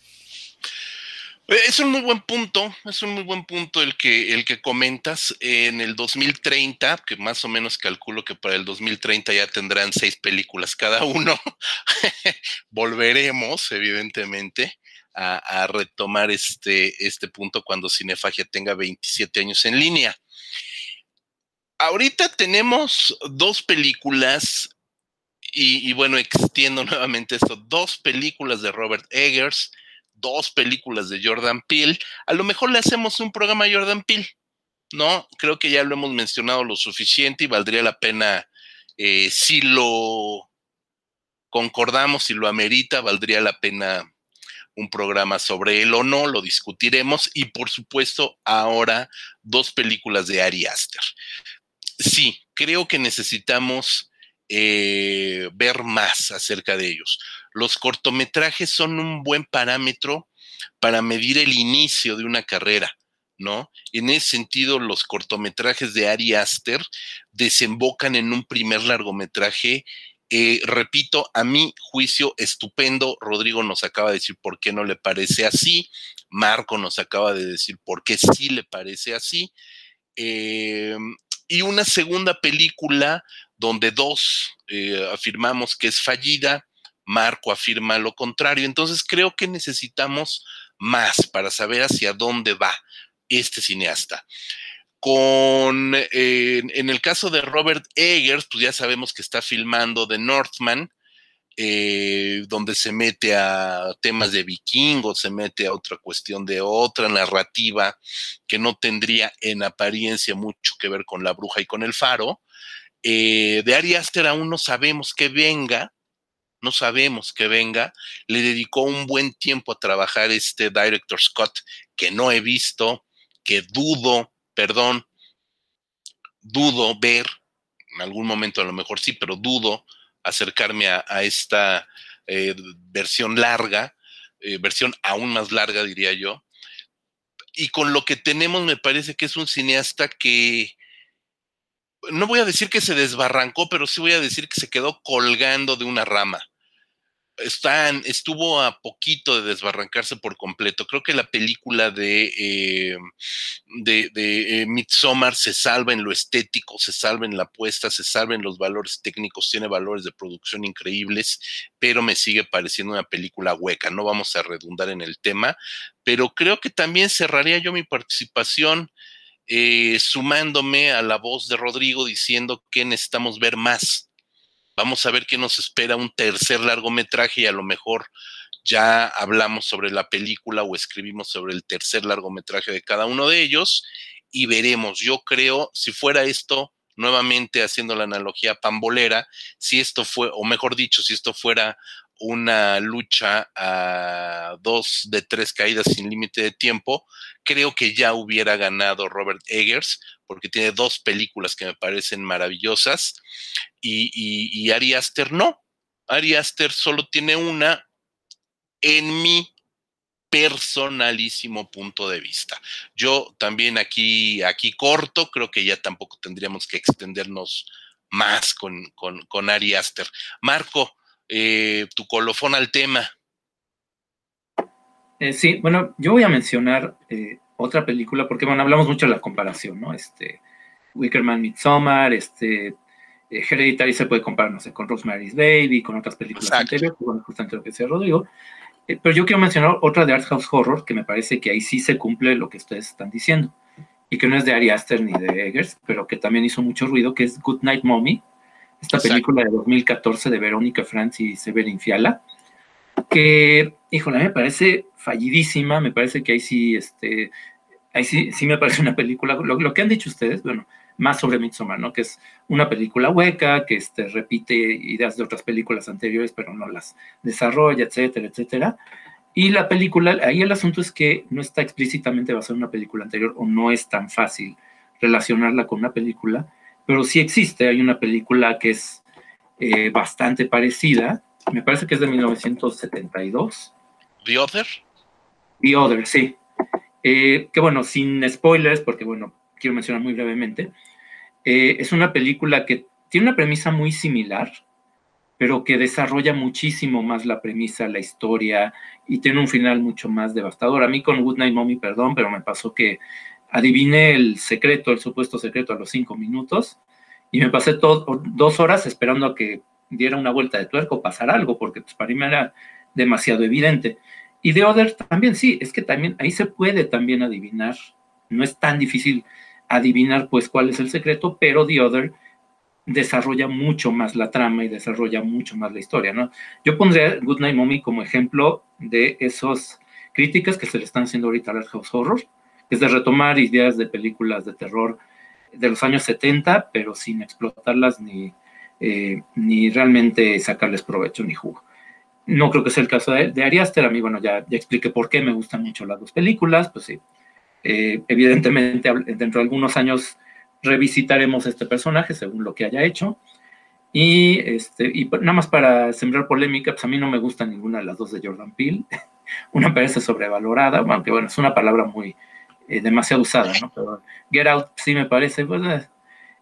Eh, es un muy buen punto, es un muy buen punto el que, el que comentas. En el 2030, que más o menos calculo que para el 2030 ya tendrán seis películas cada uno, volveremos, evidentemente, a, retomar este, este punto cuando Cinefagia tenga 27 años en línea. Ahorita tenemos dos películas, y, y bueno, extiendo nuevamente esto, dos películas de Robert Eggers dos películas de Jordan Peele, a lo mejor le hacemos un programa a Jordan Peele, ¿no? Creo que ya lo hemos mencionado lo suficiente y valdría la pena, eh, si lo concordamos, si lo amerita, valdría la pena un programa sobre él o no, lo discutiremos. Y por supuesto, ahora dos películas de Ari Aster. Sí, creo que necesitamos eh, ver más acerca de ellos. Los cortometrajes son un buen parámetro para medir el inicio de una carrera, ¿no? En ese sentido, los cortometrajes de Ari Aster desembocan en un primer largometraje eh, repito, a mi juicio, estupendo. Rodrigo nos acaba de decir por qué no le parece así. Marco nos acaba de decir por qué sí le parece así. Eh, y una segunda película donde dos eh, afirmamos que es fallida, Marco afirma lo contrario. Entonces creo que necesitamos más para saber hacia dónde va este cineasta. Con, eh, en el caso de Robert Eggers, pues ya sabemos que está filmando The Northman, eh, donde se mete a temas de vikingos, se mete a otra cuestión de otra narrativa que no tendría en apariencia mucho que ver con la bruja y con el faro. Eh, de Ari Aster aún no sabemos que venga, no sabemos que venga. Le dedicó un buen tiempo a trabajar este director Scott, que no he visto, que dudo, perdón, dudo ver, en algún momento a lo mejor sí, pero dudo acercarme a, esta eh, versión larga, eh, versión aún más larga, diría yo. Y con lo que tenemos me parece que es un cineasta que, no voy a decir que se desbarrancó, pero sí voy a decir que se quedó colgando de una rama están, estuvo a poquito de desbarrancarse por completo. Creo que la película de, eh, de, de eh, Midsommar se salva en lo estético, se salva en la apuesta, se salva en los valores técnicos, tiene valores de producción increíbles, pero me sigue pareciendo una película hueca. No vamos a redundar en el tema, pero creo que también cerraría yo mi participación. Eh, sumándome a la voz de Rodrigo diciendo que necesitamos ver más, Vamos a ver qué nos espera un tercer largometraje y a lo mejor ya hablamos sobre la película o escribimos sobre el tercer largometraje de cada uno de ellos y veremos. Yo creo, si fuera esto nuevamente haciendo la analogía pambolera, si esto fue, o mejor dicho, si esto fuera una lucha a dos de tres caídas sin límite de tiempo, creo que ya hubiera ganado Robert Eggers, porque tiene dos películas que me parecen maravillosas, y, y, Ari Aster no. Ari Aster solo tiene una en mi personalísimo punto de vista. Yo también aquí, aquí corto, creo que ya tampoco tendríamos que extendernos más con, con, con Ari Aster. Marco, eh, tu colofón al tema. Eh, sí, bueno, yo voy a mencionar eh, otra película, porque bueno, hablamos mucho de la comparación, ¿no? Este, Wickerman Midsommar, este, Hereditary se puede comparar, no sé, con Rosemary's Baby, con otras películas anteriores, bueno, justamente lo que decía Rodrigo. pero yo quiero mencionar otra de Art House Horror, que me parece que ahí sí se cumple lo que ustedes están diciendo, y que no es de Ari Aster ni de Eggers, pero que también hizo mucho ruido, que es Good Night Mommy, esta película de 2014 de Verónica Franz y Severin Fiala, que, híjole, me parece fallidísima, me parece que ahí sí, este, ahí sí, sí me parece una película, lo, que han dicho ustedes, bueno, más sobre Midsommar, ¿no? Que es una película hueca, que este, repite ideas de otras películas anteriores, pero no las desarrolla, etcétera, etcétera. Y la película, ahí el asunto es que no está explícitamente basada en una película anterior o no es tan fácil relacionarla con una película pero sí existe. Hay una película que es eh, bastante parecida, me parece que es de 1972. ¿The Other? The Other, sí. Eh, que bueno, sin spoilers, porque bueno, quiero mencionar muy brevemente, eh, es una película que tiene una premisa muy similar, pero que desarrolla muchísimo más la premisa, la historia, y tiene un final mucho más devastador. A mí con Good Night Mommy, perdón, pero me pasó que adiviné el secreto, el supuesto secreto a los cinco minutos y me pasé dos horas esperando a que diera una vuelta de tuerco, pasar algo, porque pues, para mí era demasiado evidente. Y de Other también, sí, es que también ahí se puede también adivinar, no es tan difícil adivinar pues cuál es el secreto, pero The Other desarrolla mucho más la trama y desarrolla mucho más la historia, ¿no? Yo pondría Good Night Mommy como ejemplo de esas críticas que se le están haciendo ahorita al House Horror, es de retomar ideas de películas de terror de los años 70, pero sin explotarlas ni, eh, ni realmente sacarles provecho ni jugo. No creo que sea el caso de, de. A mí, bueno, ya, ya expliqué por qué me gustan mucho las dos películas. Pues sí, eh, evidentemente, dentro de algunos años revisitaremos este personaje según lo que haya hecho. Y, este, y nada más para sembrar polémica, pues a mí no me gusta ninguna de las dos de Jordan Peele. Una parece sobrevalorada, aunque bueno, es una palabra muy, eh, demasiado usada, ¿no? Pero Get Out sí me parece, pues, eh,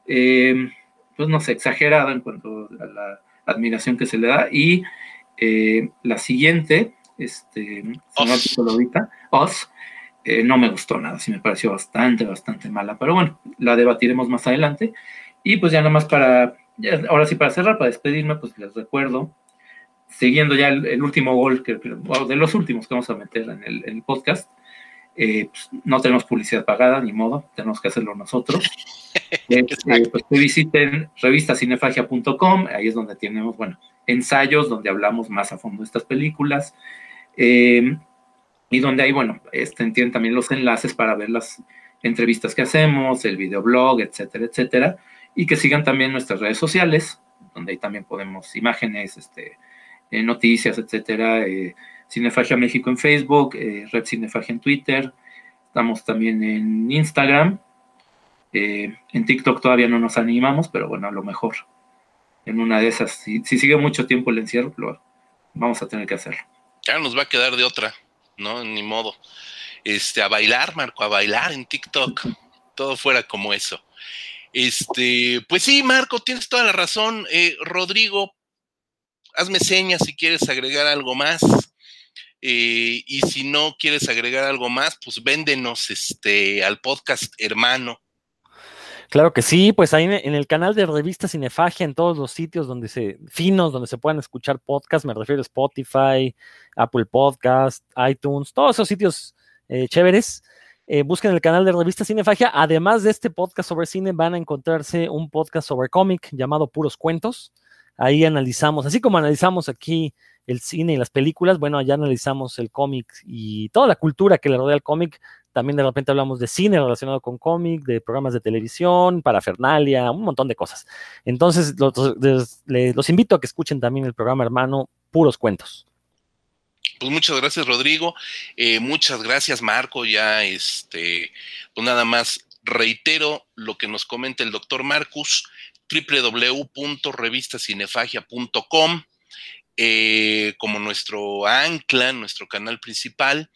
eh, pues no sé, exagerada en cuanto a la admiración que se le da. Y la siguiente, este, no ahorita, Oz, no me gustó nada, sí me pareció bastante, bastante mala, pero bueno, la debatiremos más adelante. Y pues ya nada más para, ahora sí para cerrar, para despedirme, pues les recuerdo, siguiendo ya el, último gol, que, de los últimos que vamos a meter en el, en el podcast, eh, pues, no tenemos publicidad pagada, ni modo, tenemos que hacerlo nosotros. Este, pues que visiten revistacinefagia.com, ahí es donde tenemos, bueno, ensayos donde hablamos más a fondo de estas películas, y donde hay, bueno, este, tienen también los enlaces para ver las entrevistas que hacemos, el videoblog, etcétera, etcétera, y que sigan también nuestras redes sociales, donde ahí también podemos imágenes, este, eh, noticias, etcétera, eh, Cinefagia México en Facebook, eh, Red Cinefagia en Twitter, estamos también en Instagram, eh, en TikTok todavía no nos animamos, pero bueno, a lo mejor en una de esas, si, sigue mucho tiempo el encierro, lo, vamos a tener que hacerlo. Ya nos va a quedar de otra, ¿no? Ni modo. Este, a bailar, Marco, a bailar en TikTok. Todo fuera como eso. Este, pues sí, Marco, tienes toda la razón. Eh, Rodrigo, hazme señas si quieres agregar algo más. Eh, y si no quieres agregar algo más, pues véndenos este, al podcast hermano. Claro que sí, pues ahí en el canal de Revista Cinefagia, en todos los sitios donde se, finos, donde se puedan escuchar podcasts, me refiero a Spotify, Apple Podcast, iTunes, todos esos sitios eh, chéveres. Eh, busquen el canal de Revista Cinefagia. Además de este podcast sobre cine, van a encontrarse un podcast sobre cómic llamado Puros Cuentos. Ahí analizamos, así como analizamos aquí el cine y las películas, bueno, allá analizamos el cómic y toda la cultura que le rodea al cómic. También de repente hablamos de cine relacionado con cómic, de programas de televisión, parafernalia, un montón de cosas. Entonces, los, los invito a que escuchen también el programa hermano Puros Cuentos. Pues muchas gracias, Rodrigo. Eh, muchas gracias, Marco. Ya, este, pues nada más reitero lo que nos comenta el doctor Marcus, www.revistacinefagia.com, eh, como nuestro ancla, nuestro canal principal.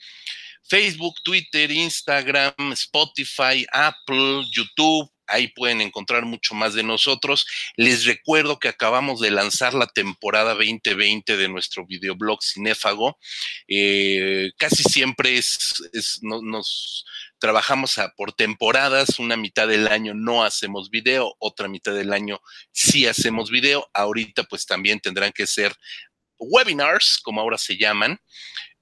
Facebook, Twitter, Instagram, Spotify, Apple, YouTube, ahí pueden encontrar mucho más de nosotros. Les recuerdo que acabamos de lanzar la temporada 2020 de nuestro videoblog Cinéfago. Eh, casi siempre es, nos trabajamos por temporadas, una mitad del año no hacemos video, otra mitad del año sí hacemos video. Ahorita pues también tendrán que ser webinars, como ahora se llaman.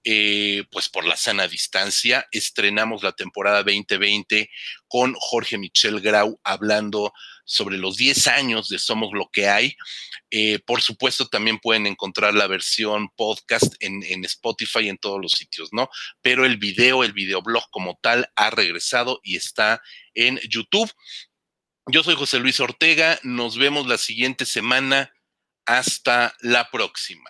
Eh, pues por la sana distancia. Estrenamos la temporada 2020 con Jorge Michel Grau hablando sobre los 10 años de Somos lo que hay. Eh, por supuesto, también pueden encontrar la versión podcast en, en Spotify en todos los sitios, ¿no? Pero el video, el videoblog como tal, ha regresado y está en YouTube. Yo soy José Luis Ortega. Nos vemos la siguiente semana. Hasta la próxima.